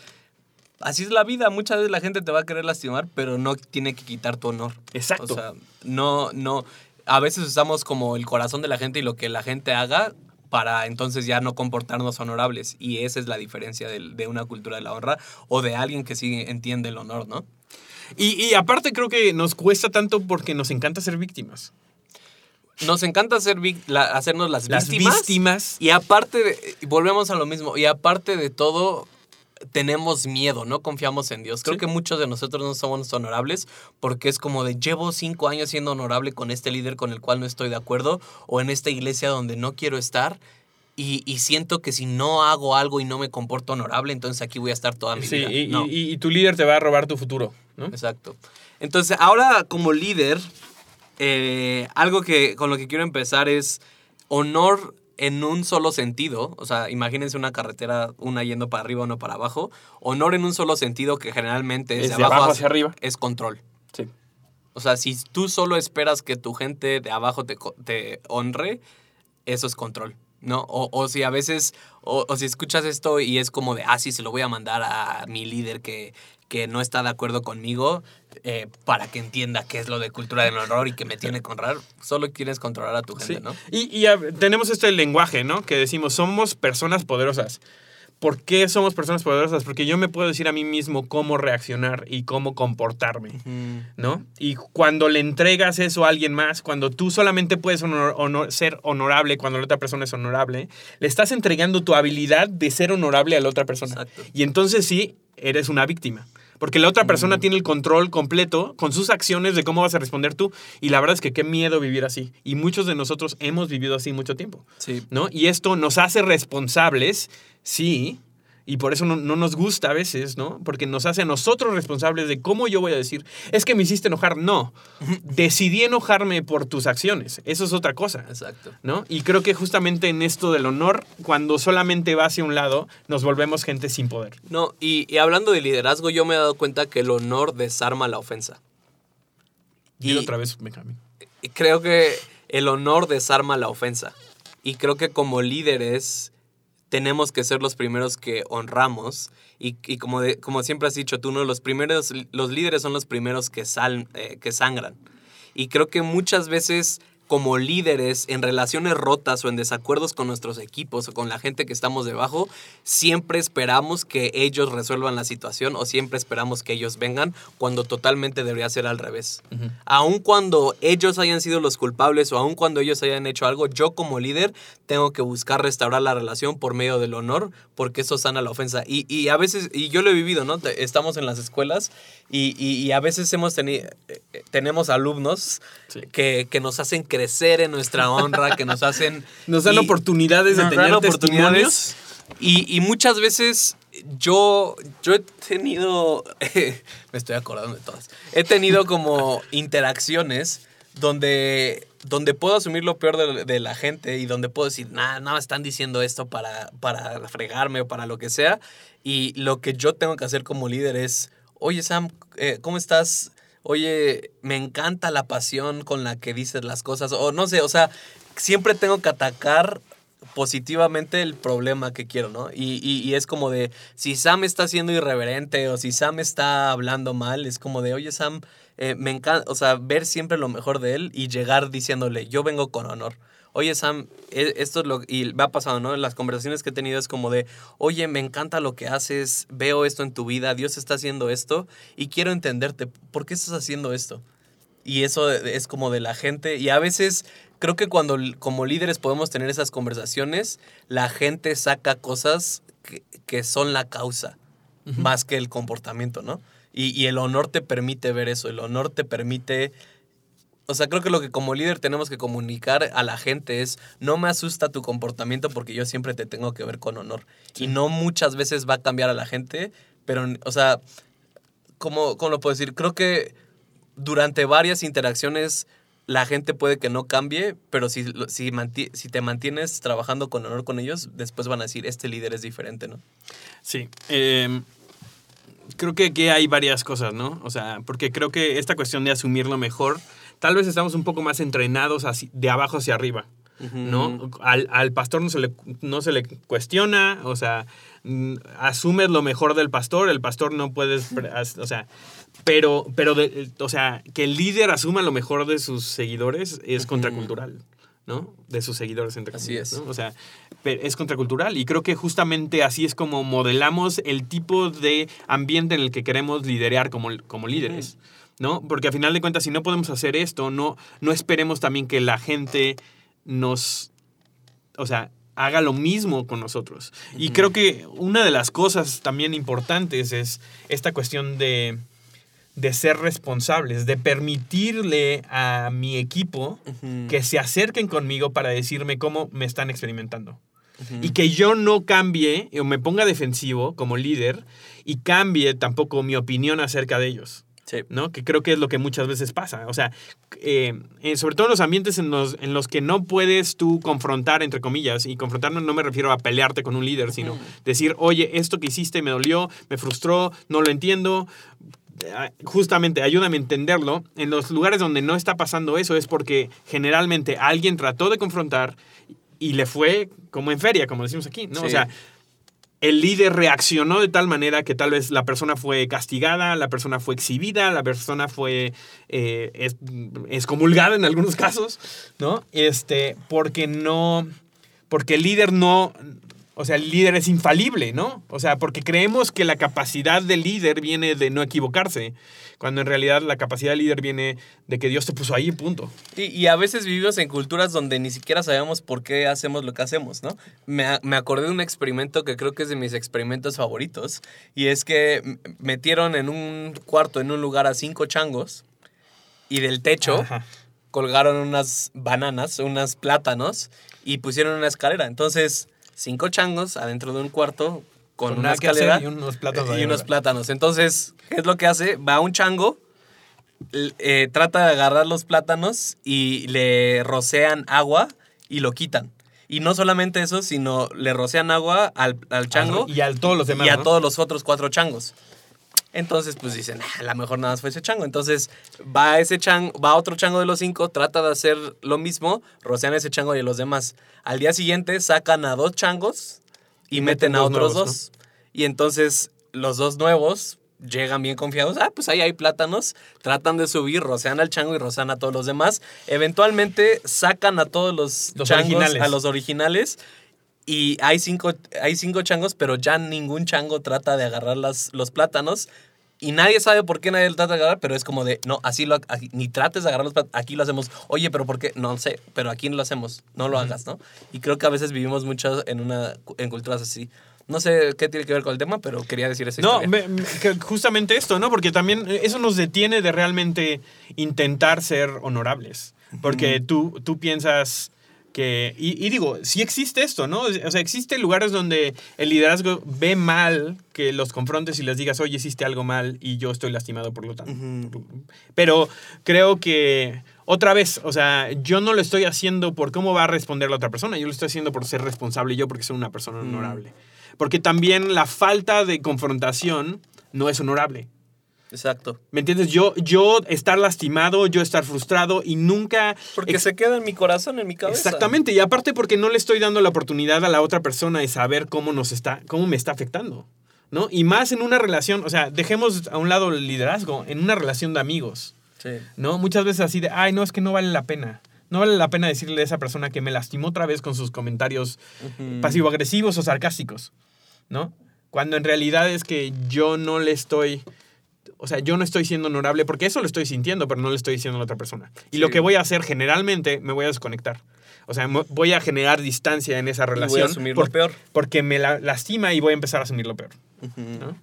así es la vida. Muchas veces la gente te va a querer lastimar, pero no tiene que quitar tu honor. Exacto. O sea, no, no. A veces usamos como el corazón de la gente y lo que la gente haga para entonces ya no comportarnos honorables. Y esa es la diferencia del- de, una cultura de la honra o de alguien que sí entiende el honor, ¿no? Y, y aparte creo que nos cuesta tanto porque nos encanta ser víctimas. Nos encanta la- hacernos las, Las víctimas. víctimas. Y aparte, de, volvemos a lo mismo, y aparte de todo, tenemos miedo, no confiamos en Dios. Creo Sí. que muchos de nosotros no somos honorables porque es como de llevo cinco años siendo honorable con este líder con el cual no estoy de acuerdo o en esta iglesia donde no quiero estar. Y, y siento que si no hago algo y no me comporto honorable, entonces aquí voy a estar toda mi Sí, vida. y, No. y- y tu líder te va a robar tu futuro, ¿no? Exacto. Entonces, ahora como líder, eh, algo que con lo que quiero empezar es honor en un solo sentido. O sea, imagínense una carretera, una yendo para arriba, uno para abajo. Honor en un solo sentido que generalmente es, Es de abajo hacia arriba. Es control. Sí. O sea, si tú solo esperas que tu gente de abajo te, te honre, eso es control, ¿no? O, o si a veces, o, o si escuchas esto y es como de, ah, sí, se lo voy a mandar a mi líder que, que no está de acuerdo conmigo eh, para que entienda qué es lo de cultura del honor y que me tiene que honrar, solo quieres controlar a tu gente, Sí. ¿no? Y, y, a- tenemos este lenguaje, ¿no? Que decimos, somos personas poderosas. ¿Por qué somos personas poderosas? Porque yo me puedo decir a mí mismo cómo reaccionar y cómo comportarme, ¿no? Y cuando le entregas eso a alguien más, cuando tú solamente puedes honor- honor- ser honorable cuando la otra persona es honorable, le estás entregando tu habilidad de ser honorable a la otra persona. Exacto. Y entonces sí, eres una víctima. Porque la otra persona tiene el control completo con sus acciones de cómo vas a responder tú. Y la verdad es que qué miedo vivir así. Y muchos de nosotros hemos vivido así mucho tiempo. Sí. ¿no? Y esto nos hace responsables, sí, y por eso no, no nos gusta a veces, ¿no? Porque nos hace a nosotros responsables de cómo yo voy a decir, es que me hiciste enojar. No, [LAUGHS] decidí enojarme por tus acciones. Eso es otra cosa. Exacto. ¿No? Y creo que justamente en esto del honor, cuando solamente va hacia un lado, nos volvemos gente sin poder. No, y, y hablando de liderazgo, yo me he dado cuenta que el honor desarma la ofensa. Y Y- otra vez me cambié. Y creo que el honor desarma la ofensa. Y creo que como líderes tenemos que ser los primeros que honramos. Y, como, como siempre has dicho tú, ¿no? los, primeros, los líderes son los primeros que, eh, que sangran. Y creo que muchas veces como líderes en relaciones rotas o en desacuerdos con nuestros equipos o con la gente que estamos debajo, siempre esperamos que ellos resuelvan la situación o siempre esperamos que ellos vengan cuando totalmente debería ser al revés. Aun cuando ellos hayan sido los culpables o aun cuando ellos hayan hecho algo, yo como líder tengo que buscar restaurar la relación por medio del honor porque eso sana la ofensa. Y, y a veces, y yo lo he vivido, ¿no? Estamos en las escuelas y, y- y a veces hemos tenido, tenemos alumnos Sí. que, que nos hacen crecer en nuestra honra, que nos hacen... [LAUGHS] Nos dan y- oportunidades de tener testimonios. Y, y muchas veces yo, yo he tenido, [LAUGHS] me estoy acordando de todas, he tenido como interacciones donde, donde puedo asumir lo peor de, de la gente y donde puedo decir, nada, nada, están diciendo esto para, para fregarme o para lo que sea. Y lo que yo tengo que hacer como líder es, oye Sam, eh, ¿cómo estás? Oye, me encanta la pasión con la que dices las cosas. O no sé, o sea, siempre tengo que atacar positivamente el problema que quiero, ¿no? Y, y- y es como de, si Sam está siendo irreverente o si Sam está hablando mal, es como de, oye Sam, eh, me encanta, o sea, ver siempre lo mejor de él y llegar diciéndole, yo vengo con honor. Oye Sam, e- esto es lo y me ha pasado, ¿no? En las conversaciones que he tenido es como de, oye, me encanta lo que haces, veo esto en tu vida, Dios está haciendo esto y quiero entenderte, ¿por qué estás haciendo esto? Y eso es como de la gente. Y a veces creo que cuando como líderes podemos tener esas conversaciones, la gente saca cosas que, que son la causa, más que el comportamiento, ¿no? Y, y el honor te permite ver eso, el honor te permite... O sea, creo que lo que como líder tenemos que comunicar a la gente es, no me asusta tu comportamiento porque yo siempre te tengo que ver con honor. Y no muchas veces va a cambiar a la gente, pero, o sea, ¿cómo, cómo lo puedo decir? Creo que durante varias interacciones la gente puede que no cambie, pero si, lo- si, manti- si te mantienes trabajando con honor con ellos, después van a decir, este líder es diferente, ¿no? Sí. eh, creo que aquí hay varias cosas, ¿no? O sea, porque creo que esta cuestión de asumirlo mejor, tal vez estamos un poco más entrenados así, de abajo hacia arriba. ¿no? Al, al pastor no se, le, no se le cuestiona, o sea, mm, asumes lo mejor del pastor, el pastor no puedes, [LAUGHS] o sea, pero, pero de- o sea, que el líder asuma lo mejor de sus seguidores es contracultural, ¿no? De sus seguidores, entre Así comillas, es. ¿no? O sea, es contracultural y creo que justamente así es como modelamos el tipo de ambiente en el que queremos liderear como, como líderes. ¿no? Porque a final de cuentas, si no podemos hacer esto, no, no esperemos también que la gente nos, o sea, haga lo mismo con nosotros. Y creo que una de las cosas también importantes es esta cuestión de, de ser responsables, de permitirle a mi equipo que se acerquen conmigo para decirme cómo me están experimentando. Y que yo no cambie o me ponga defensivo como líder y cambie tampoco mi opinión acerca de ellos. Sí. ¿no? Que creo que es lo que muchas veces pasa. O sea, eh, eh, sobre todo en los ambientes en los, en los que no puedes tú confrontar, entre comillas, y confrontar no, no me refiero a pelearte con un líder, sino decir, oye, esto que hiciste me dolió, me frustró, no lo entiendo. Eh, Justamente, ayúdame a entenderlo. En los lugares donde no está pasando eso es porque generalmente alguien trató de confrontar y le fue como en feria, como decimos aquí, ¿no? O sea, el líder reaccionó de tal manera que tal vez la persona fue castigada, la persona fue exhibida, la persona fue eh, es- excomulgada en algunos [LAUGHS] casos, ¿no? Este, porque no, porque el líder no, o sea, el líder es infalible, ¿no? O sea, porque creemos que la capacidad del líder viene de no equivocarse, cuando en realidad la capacidad del líder viene de que Dios te puso ahí, punto. Y, y a veces vivimos en culturas donde ni siquiera sabemos por qué hacemos lo que hacemos, ¿no? Me, me acordé de un experimento que creo que es de mis experimentos favoritos. Y es que metieron en un cuarto, en un lugar, a cinco changos. Y del techo Ajá. colgaron unas bananas, unas plátanos. Y pusieron una escalera. Entonces, cinco changos adentro de un cuarto con, Con una escalera. y unos plátanos y unos plátanos. Entonces, ¿qué es lo que hace? Va un chango eh, trata de agarrar los plátanos y le rocean agua y lo quitan. Y no solamente eso, sino le rocean agua al, al chango Y a todos los demás, y a ¿no? todos los otros cuatro changos. Entonces, pues dicen, "Ah, a lo mejor nada más fue ese chango. Entonces, va ese chango, va otro chango de los cinco, trata de hacer lo mismo, rocean a ese chango y a los demás. Al día siguiente sacan a dos changos y, Y meten, meten a otros nuevos, dos. Y entonces, los dos nuevos llegan bien confiados. Ah, pues ahí hay plátanos. Tratan de subir, rocean al chango y rocean a todos los demás. Eventualmente sacan a todos los, Los changos, originales. a los originales. Y hay cinco, hay cinco changos, pero ya ningún chango trata de agarrar las, los plátanos. Y nadie sabe por qué nadie lo trata de agarrar, pero es como de, no, así lo, aquí- ni trates de agarrar los plátanos, aquí lo hacemos. Oye, pero ¿por qué? No sé, pero aquí no lo hacemos, no lo hagas, ¿no? Y creo que a veces vivimos mucho en, una, en culturas así. No sé qué tiene que ver con el tema, pero quería decir eso. No, me- me- que justamente esto, ¿no? Porque también eso nos detiene de realmente intentar ser honorables. Porque tú, tú piensas que... Y, y digo, sí existe esto, ¿no? O sea, existen lugares donde el liderazgo ve mal que los confrontes y les digas, oye, hiciste algo mal y yo estoy lastimado por lo tanto. Pero creo que... Otra vez, o sea, yo no lo estoy haciendo por cómo va a responder la otra persona, yo lo estoy haciendo por ser responsable yo porque soy una persona honorable. Porque también la falta de confrontación no es honorable. Exacto. ¿Me entiendes? Yo, yo estar lastimado, yo estar frustrado y nunca... Porque se queda en mi corazón, en mi cabeza. Exactamente, y aparte porque no le estoy dando la oportunidad a la otra persona de saber cómo nos está, cómo me está afectando, ¿no? Y más en una relación, o sea, dejemos a un lado el liderazgo, en una relación de amigos, Sí. ¿no? Muchas veces así de, ay, no, es que no vale la pena. No vale la pena decirle a esa persona que me lastimó otra vez con sus comentarios pasivo-agresivos o sarcásticos, ¿no? Cuando en realidad es que yo no le estoy o sea, yo no estoy siendo honorable porque eso lo estoy sintiendo, pero no lo estoy diciendo a la otra persona. Y lo que voy a hacer generalmente, me voy a desconectar. O sea, voy a generar distancia en esa voy a relación. asumir lo peor. Porque me la- lastima y voy a empezar a asumir lo peor. ¿no?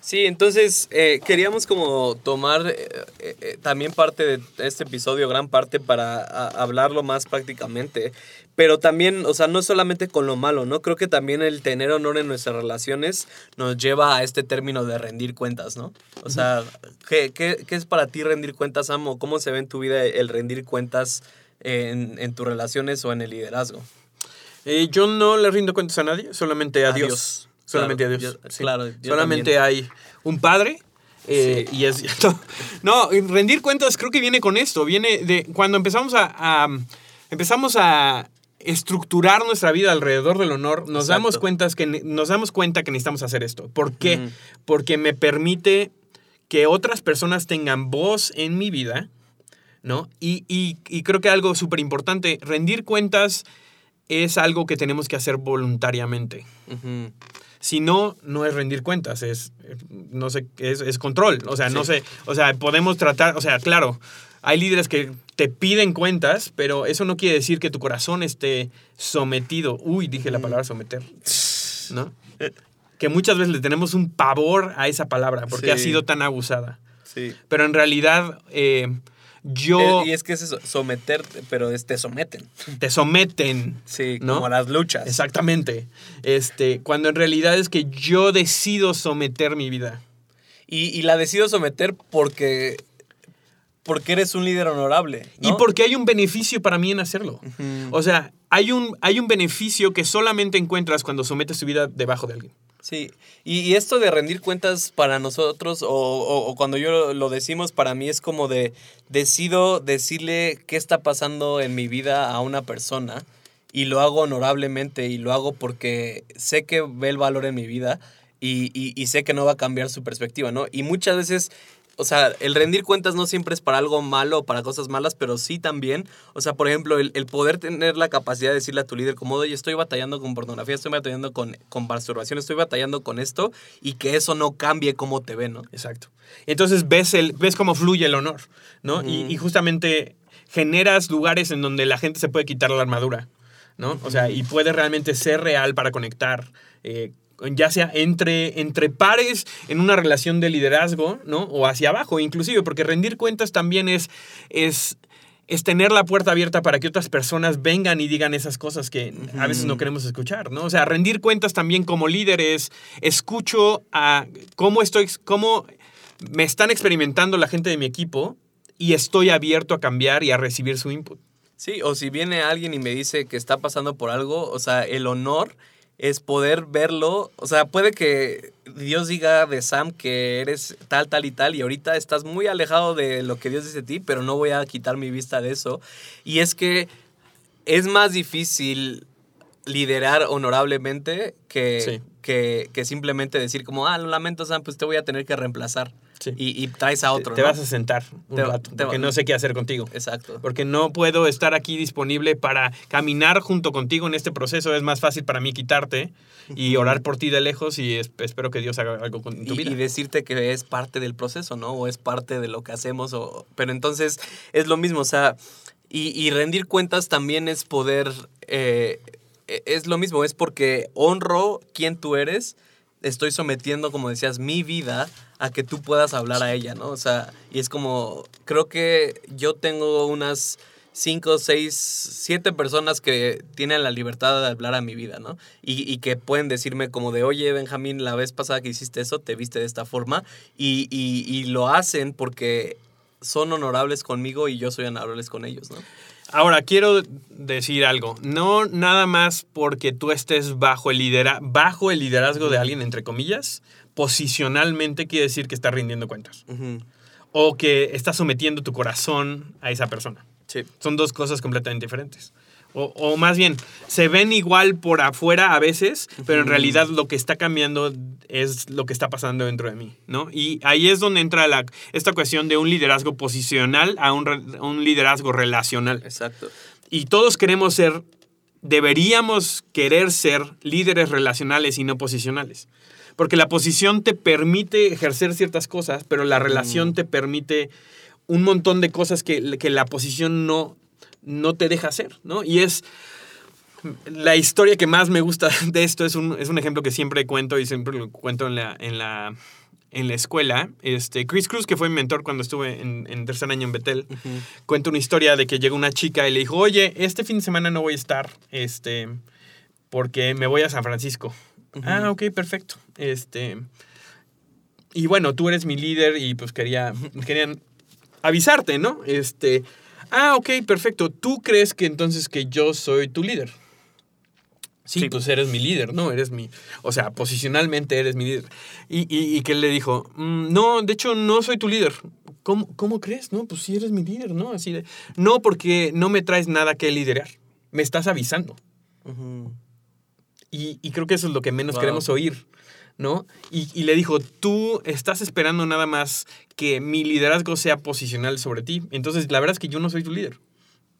Sí, entonces eh, queríamos como tomar eh, eh, eh, también parte de este episodio, gran parte, para a- hablarlo más prácticamente. Pero también, o sea, no solamente con lo malo, ¿no? Creo que también el tener honor en nuestras relaciones nos lleva a este término de rendir cuentas, ¿no? O sea, ¿qué, qué, qué es para ti rendir cuentas, Amo? ¿Cómo se ve en tu vida el rendir cuentas en, en tus relaciones o en el liderazgo? Eh, yo no le rindo cuentas a nadie, solamente a, A Dios. Dios. Solamente Claro, a Dios. yo- sí. claro, yo solamente también. hay un padre. eh, Sí. Y es. [LAUGHS] No, rendir cuentas creo que viene con esto. Viene de cuando empezamos a. a- empezamos a estructurar nuestra vida alrededor del honor, nos Exacto. damos, cuentas que, nos damos cuenta que necesitamos hacer esto. ¿Por qué? Porque me permite que otras personas tengan voz en mi vida, ¿no? Y, y- y creo que algo súper importante, rendir cuentas es algo que tenemos que hacer voluntariamente. Si no, no es rendir cuentas, es, no sé, es, es control. O sea, no sé, o sea, podemos tratar, o sea, claro, hay líderes que te piden cuentas, pero eso no quiere decir que tu corazón esté sometido. Uy, dije la palabra someter, ¿no? Que muchas veces le tenemos un pavor a esa palabra porque ha sido tan abusada. Sí. Pero en realidad, eh, yo Y es que es eso, someterte, pero es, te someten. te someten. Sí, ¿No? como las luchas. Exactamente. Este, cuando en realidad es que yo decido someter mi vida. Y, y la decido someter porque, porque eres un líder honorable. ¿no? Y porque hay un beneficio para mí en hacerlo. O sea, hay un, hay un beneficio que solamente encuentras cuando sometes tu vida debajo de alguien. Sí, y, y esto de rendir cuentas para nosotros, o, o- cuando yo lo, lo decimos, para mí es como de decido decirle qué está pasando en mi vida a una persona y lo hago honorablemente y lo hago porque sé que ve el valor en mi vida y, y- y sé que no va a cambiar su perspectiva, ¿no? Y muchas veces, o sea, el rendir cuentas no siempre es para algo malo o para cosas malas, pero sí también, o sea, por ejemplo, el, el poder tener la capacidad de decirle a tu líder como, oye, estoy batallando con pornografía, estoy batallando con, con masturbación, estoy batallando con esto y que eso no cambie cómo te ve, ¿no? Exacto. Entonces ves, el, ves cómo fluye el honor, ¿no? y, y justamente generas lugares en donde la gente se puede quitar la armadura, ¿no? O sea, y puede realmente ser real para conectar. eh, ya sea entre, entre pares en una relación de liderazgo, ¿no? O hacia abajo, inclusive, porque rendir cuentas también es, es, es tener la puerta abierta para que otras personas vengan y digan esas cosas que a veces no queremos escuchar, ¿no? O sea, rendir cuentas también como líderes, escucho a cómo estoy, cómo me están experimentando la gente de mi equipo y estoy abierto a cambiar y a recibir su input. Sí, o si viene alguien y me dice que está pasando por algo, o sea, el honor es poder verlo, o sea, puede que Dios diga de Sam que eres tal, tal y tal, y ahorita estás muy alejado de lo que Dios dice de ti, pero no voy a quitar mi vista de eso. Y es que es más difícil liderar honorablemente que, Sí. que, que simplemente decir como, ah, lo lamento Sam, pues te voy a tener que reemplazar. Sí. Y, y traes a otro. te ¿no? vas a sentar un Te- rato, te- porque no sé qué hacer contigo. Exacto. Porque no puedo estar aquí disponible para caminar junto contigo en este proceso. Es más fácil para mí quitarte y orar por ti de lejos y es- espero que Dios haga algo con tu y, vida. y decirte que es parte del proceso, ¿no? O es parte de lo que hacemos. O, pero entonces es lo mismo, o sea, y, y rendir cuentas también es poder, eh, e- es lo mismo, es porque honro quién tú eres, estoy sometiendo, como decías, mi vida a que tú puedas hablar a ella, ¿no? O sea, y es como, creo que yo tengo unas cinco, seis, siete personas que tienen la libertad de hablar a mi vida, ¿no? Y, que pueden decirme como de, oye, Benjamín, la vez pasada que hiciste eso, te viste de esta forma, y lo hacen porque son honorables conmigo y yo soy honorables con ellos, ¿no? Ahora, quiero decir algo. No nada más porque tú estés bajo el, lidera bajo el liderazgo de alguien, entre comillas, posicionalmente quiere decir que estás rindiendo cuentas. O que estás sometiendo tu corazón a esa persona. Sí. Son dos cosas completamente diferentes. O, o más bien, se ven igual por afuera a veces, pero en realidad lo que está cambiando es lo que está pasando dentro de mí, ¿no? Y ahí es donde entra la, esta cuestión de un liderazgo posicional a un, un liderazgo relacional. Exacto. Y todos queremos ser, deberíamos querer ser líderes relacionales y no posicionales. Porque la posición te permite ejercer ciertas cosas, pero la relación te permite un montón de cosas que, que la posición no, no te deja hacer, ¿no? Y es la historia que más me gusta [LAUGHS] de esto es un, es un ejemplo que siempre cuento y siempre lo cuento en la, en la, en la escuela. Este, Chris Cruz, que fue mi mentor cuando estuve en, en tercer año en Betel, cuenta una historia de que llegó una chica y le dijo, oye, este fin de semana no voy a estar, este, porque me voy a San Francisco. Ah, ok, perfecto. Este, y bueno, tú eres mi líder y pues quería, querían avisarte, ¿no? Este, ah, ok, perfecto. ¿Tú crees que entonces que yo soy tu líder? Sí, pues eres mi líder, ¿no? Eres mi, o sea, posicionalmente eres mi líder. Y, y, y que él le dijo, "Mm, no, de hecho no soy tu líder. ¿Cómo, ¿Cómo crees? No, pues sí eres mi líder, ¿no? Así de, no, porque no me traes nada que liderar. Me estás avisando. Y, y creo que eso es lo que menos Wow. queremos oír, ¿no? Y, y le dijo, tú estás esperando nada más que mi liderazgo sea posicional sobre ti. Entonces, la verdad es que yo no soy tu líder.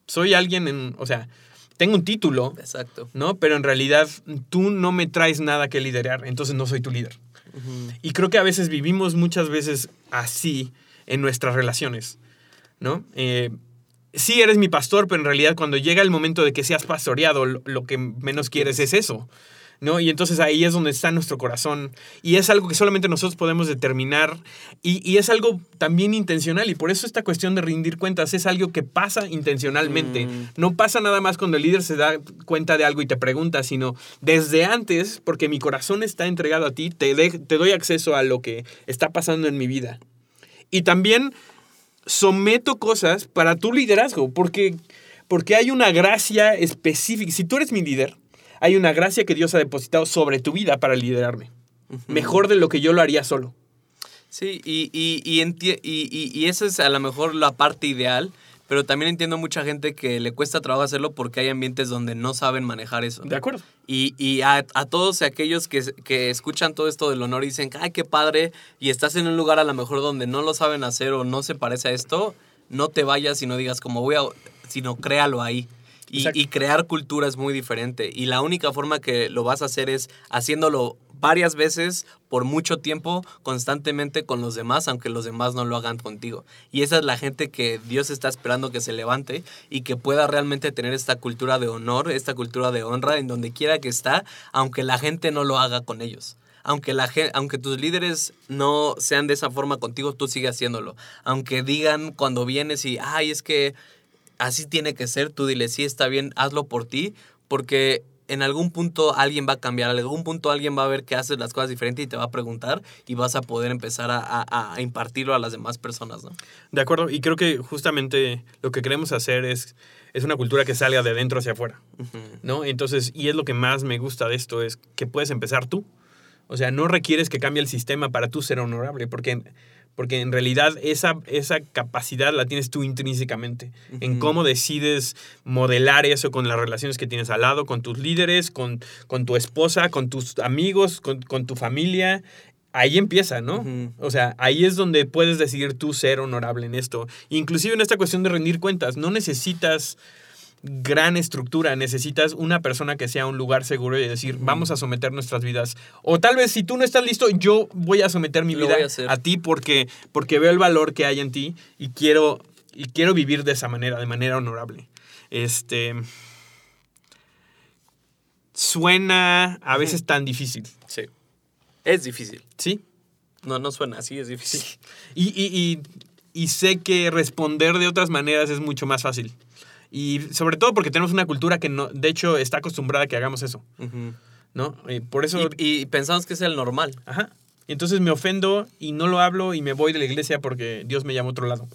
Soy alguien en, o sea, tengo un título, Exacto. ¿no? Pero en realidad tú no me traes nada que liderar, entonces no soy tu líder. Y creo que a veces vivimos muchas veces así en nuestras relaciones, ¿no? Eh, sí eres mi pastor, pero en realidad cuando llega el momento de que seas pastoreado, lo, lo que menos quieres es eso, ¿no? Y entonces ahí es donde está nuestro corazón. Y es algo que solamente nosotros podemos determinar. Y, y es algo también intencional. Y por eso esta cuestión de rendir cuentas es algo que pasa intencionalmente. Mm. No pasa nada más cuando el líder se da cuenta de algo y te pregunta, sino desde antes, porque mi corazón está entregado a ti, te, de- te doy acceso a lo que está pasando en mi vida. Y también someto cosas para tu liderazgo, porque, porque hay una gracia específica. Si tú eres mi líder, hay una gracia que Dios ha depositado sobre tu vida para liderarme. Mejor de lo que yo lo haría solo. Sí, y, y, y, y, esa es a lo mejor la parte ideal, pero también entiendo mucha gente que le cuesta trabajo hacerlo porque hay ambientes donde no saben manejar eso. ¿De acuerdo? Y, y a, a todos aquellos que, que escuchan todo esto del honor y dicen, ay, qué padre, y estás en un lugar a lo mejor donde no lo saben hacer o no se parece a esto, no te vayas y no digas como voy a, sino créalo ahí. Y, crear cultura es muy diferente. Y la única forma que lo vas a hacer es haciéndolo varias veces, por mucho tiempo, constantemente con los demás, aunque los demás no lo hagan contigo. Y esa es la gente que Dios está esperando que se levante y que pueda realmente tener esta cultura de honor, esta cultura de honra en donde quiera que está, aunque la gente no lo haga con ellos. Aunque, la gen- aunque tus líderes no sean de esa forma contigo, tú sigue haciéndolo. Aunque digan cuando vienes y, ay, es que así tiene que ser, tú dile, sí, está bien, hazlo por ti, porque en algún punto alguien va a cambiar, en algún punto alguien va a ver que haces las cosas diferentes y te va a preguntar y vas a poder empezar a, a- a impartirlo a las demás personas, ¿no? De acuerdo. Y creo que justamente lo que queremos hacer es, es una cultura que salga de dentro hacia afuera. ¿no? Entonces, y es lo que más me gusta de esto, es que puedes empezar tú. O sea, no requieres que cambie el sistema para tú ser honorable, porque, porque en realidad esa, esa capacidad la tienes tú intrínsecamente, en cómo decides modelar eso con las relaciones que tienes al lado, con tus líderes, con, con tu esposa, con tus amigos, con, con tu familia. Ahí empieza, ¿no? O sea, ahí es donde puedes decidir tú ser honorable en esto. Inclusive en esta cuestión de rendir cuentas, no necesitas gran estructura, necesitas una persona que sea un lugar seguro y decir, vamos a someter nuestras vidas. O tal vez si tú no estás listo, yo voy a someter mi Lo vida a ti porque, porque veo el valor que hay en ti y quiero, y quiero vivir de esa manera, de manera honorable. Este. Suena a veces tan difícil, Sí. Es difícil. ¿sí? No, no suena así, es difícil. Y, y- y- y sé que responder de otras maneras es mucho más fácil. Y sobre todo porque tenemos una cultura que, no, de hecho, está acostumbrada a que hagamos eso. ¿no? Y por eso... y, y pensamos que es el normal. Ajá. Y entonces me ofendo y no lo hablo y me voy de la iglesia porque Dios me llama a otro lado.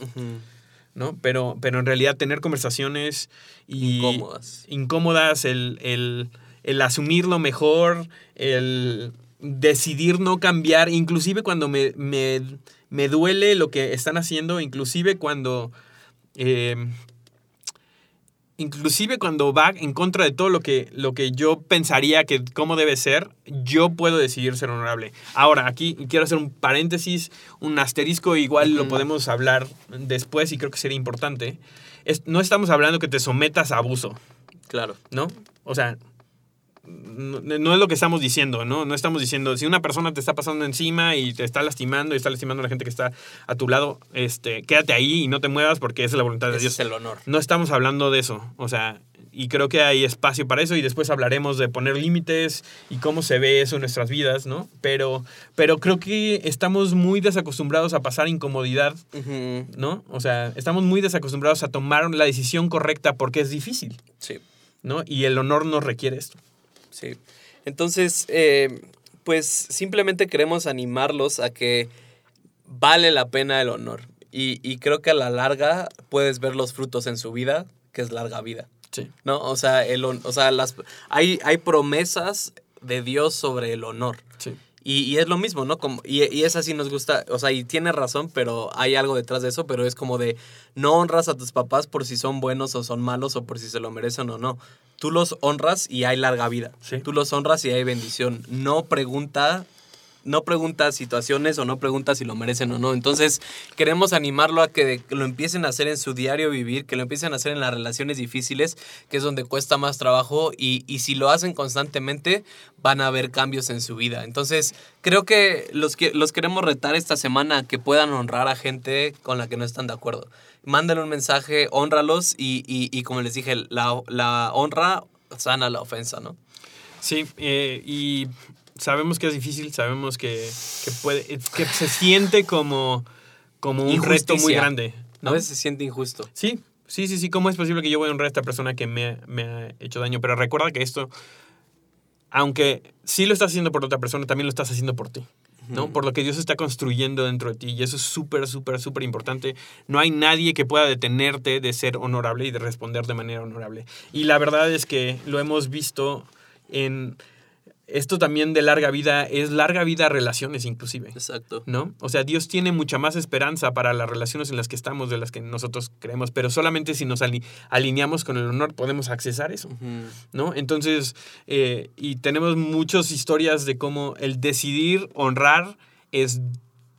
¿no? Pero, pero en realidad tener conversaciones y... Incómodas. Incómodas, el, el, el asumirlo mejor, el decidir no cambiar, inclusive cuando me, me, me duele lo que están haciendo, inclusive cuando... eh, inclusive cuando va en contra de todo lo que, lo que yo pensaría que cómo debe ser, yo puedo decidir ser honorable. Ahora, aquí quiero hacer un paréntesis, un asterisco, igual lo podemos hablar después y creo que sería importante. Es- no estamos hablando que te sometas a abuso, Claro. ¿no? O sea, no, no es lo que estamos diciendo, ¿no? No estamos diciendo, si una persona te está pasando encima y te está lastimando y está lastimando a la gente que está a tu lado, este, quédate ahí y no te muevas porque esa es la voluntad de Dios. es el honor. No estamos hablando de eso, o sea, y creo que hay espacio para eso y después hablaremos de poner límites y cómo se ve eso en nuestras vidas, ¿no? Pero, pero creo que estamos muy desacostumbrados a pasar incomodidad, ¿no? O sea, estamos muy desacostumbrados a tomar la decisión correcta porque es difícil, Sí. ¿no? Y el honor nos requiere esto. Sí. Entonces, eh, pues simplemente queremos animarlos a que vale la pena el honor. Y, y creo que a la larga puedes ver los frutos en su vida, que es larga vida. Sí. ¿No? O sea, el, o sea las, hay, hay promesas de Dios sobre el honor. Sí. Y, y es lo mismo, ¿no? Como, y, y esa sí nos gusta, o sea, y tiene razón, pero hay algo detrás de eso, pero es como de no honras a tus papás por si son buenos o son malos o por si se lo merecen o no. Tú los honras y hay larga vida. Sí. Tú los honras y hay bendición. No pregunta, no pregunta situaciones o no pregunta si lo merecen o no. Entonces, queremos animarlo a que lo empiecen a hacer en su diario vivir, que lo empiecen a hacer en las relaciones difíciles, que es donde cuesta más trabajo, y, y si lo hacen constantemente, van a haber cambios en su vida. Entonces, creo que los, que los queremos retar esta semana a que puedan honrar a gente con la que no están de acuerdo. Mándale un mensaje, honralos y, y, y como les dije, la, la honra sana la ofensa, ¿no? Sí, eh, y sabemos que es difícil, sabemos que, que puede, que se siente como, como un reto muy grande. ¿no? A veces se siente injusto. Sí, sí, sí, sí. ¿Cómo es posible que yo voy a honrar a esta persona que me, me ha hecho daño? Pero recuerda que esto, aunque sí lo estás haciendo por otra persona, también lo estás haciendo por ti. ¿No? Por lo que Dios está construyendo dentro de ti. Y eso es súper, súper, súper importante. No hay nadie que pueda detenerte de ser honorable y de responder de manera honorable. Y la verdad es que lo hemos visto en... Esto también de larga vida es larga vida a relaciones inclusive. Exacto. ¿no? O sea, Dios tiene mucha más esperanza para las relaciones en las que estamos de las que nosotros creemos, pero solamente si nos ali- alineamos con el honor podemos accesar eso. ¿no? Entonces, eh, y tenemos muchas historias de cómo el decidir honrar es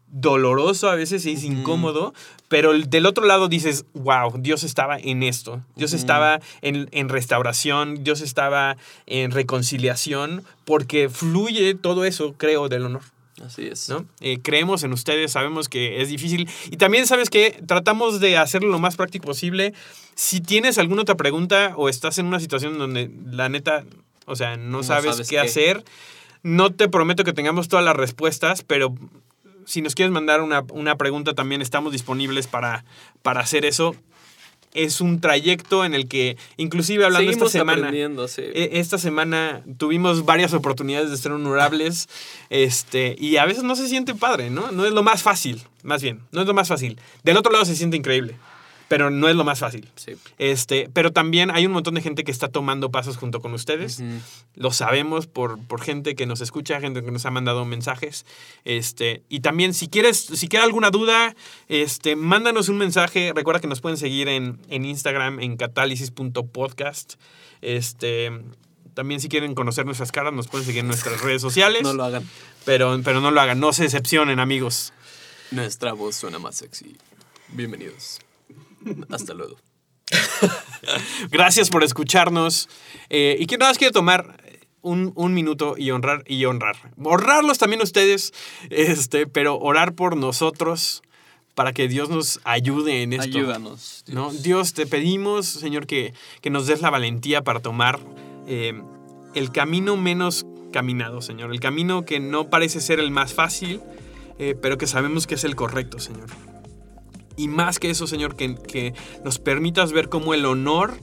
doloroso a veces y es incómodo, pero el- del otro lado dices, wow, Dios estaba en esto, Dios estaba en, en restauración, Dios estaba en reconciliación, porque fluye todo eso, creo, del honor. Así es. ¿no? Eh, creemos en ustedes, sabemos que es difícil. Y también sabes que tratamos de hacerlo lo más práctico posible. Si tienes alguna otra pregunta o estás en una situación donde la neta, o sea, no, No sabes, sabes qué, qué. hacer, no te prometo que tengamos todas las respuestas, pero si nos quieres mandar una, una pregunta también estamos disponibles para, para hacer eso. Es un trayecto en el que, inclusive hablando Seguimos esta semana, sí. e- Esta semana tuvimos varias oportunidades de ser honorables este, y a veces no se siente padre, ¿no? No es lo más fácil, más bien, no es lo más fácil. Del otro lado se siente increíble, pero no es lo más fácil. Sí. Este, pero también hay un montón de gente que está tomando pasos junto con ustedes. Lo sabemos por, por gente que nos escucha, gente que nos ha mandado mensajes. Este, y también, si quieres, si queda alguna duda, este, mándanos un mensaje. Recuerda que nos pueden seguir en, en Instagram, en catálisis.podcast. Este, también, si quieren conocer nuestras caras, nos pueden seguir en nuestras redes sociales. No lo hagan. pero, pero no lo hagan, no se decepcionen, amigos. Nuestra voz suena más sexy. Bienvenidos. [LAUGHS] Hasta luego. Gracias por escucharnos. Eh, y que nada más quiero tomar un, un minuto y honrar y honrar. Honrarlos también ustedes, este, pero orar por nosotros para que Dios nos ayude en esto. Ayúdanos. Dios. ¿no? Dios, te pedimos, Señor, que, que nos des la valentía para tomar eh, el camino menos caminado, Señor. El camino que no parece ser el más fácil, eh, pero que sabemos que es el correcto, Señor. Y más que eso, Señor, que, que nos permitas ver cómo el honor,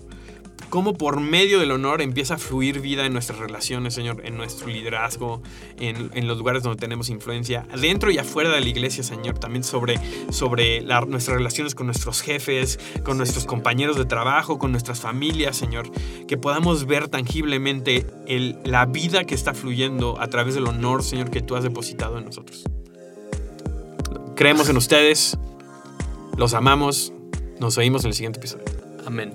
cómo por medio del honor empieza a fluir vida en nuestras relaciones, Señor, en nuestro liderazgo, en, en los lugares donde tenemos influencia, dentro y afuera de la iglesia, Señor, también sobre, sobre la- nuestras relaciones con nuestros jefes, con nuestros compañeros de trabajo, con nuestras familias, Señor, que podamos ver tangiblemente el- la vida que está fluyendo a través del honor, Señor, que tú has depositado en nosotros. Creemos en ustedes, los amamos, nos oímos en el siguiente episodio. Amén.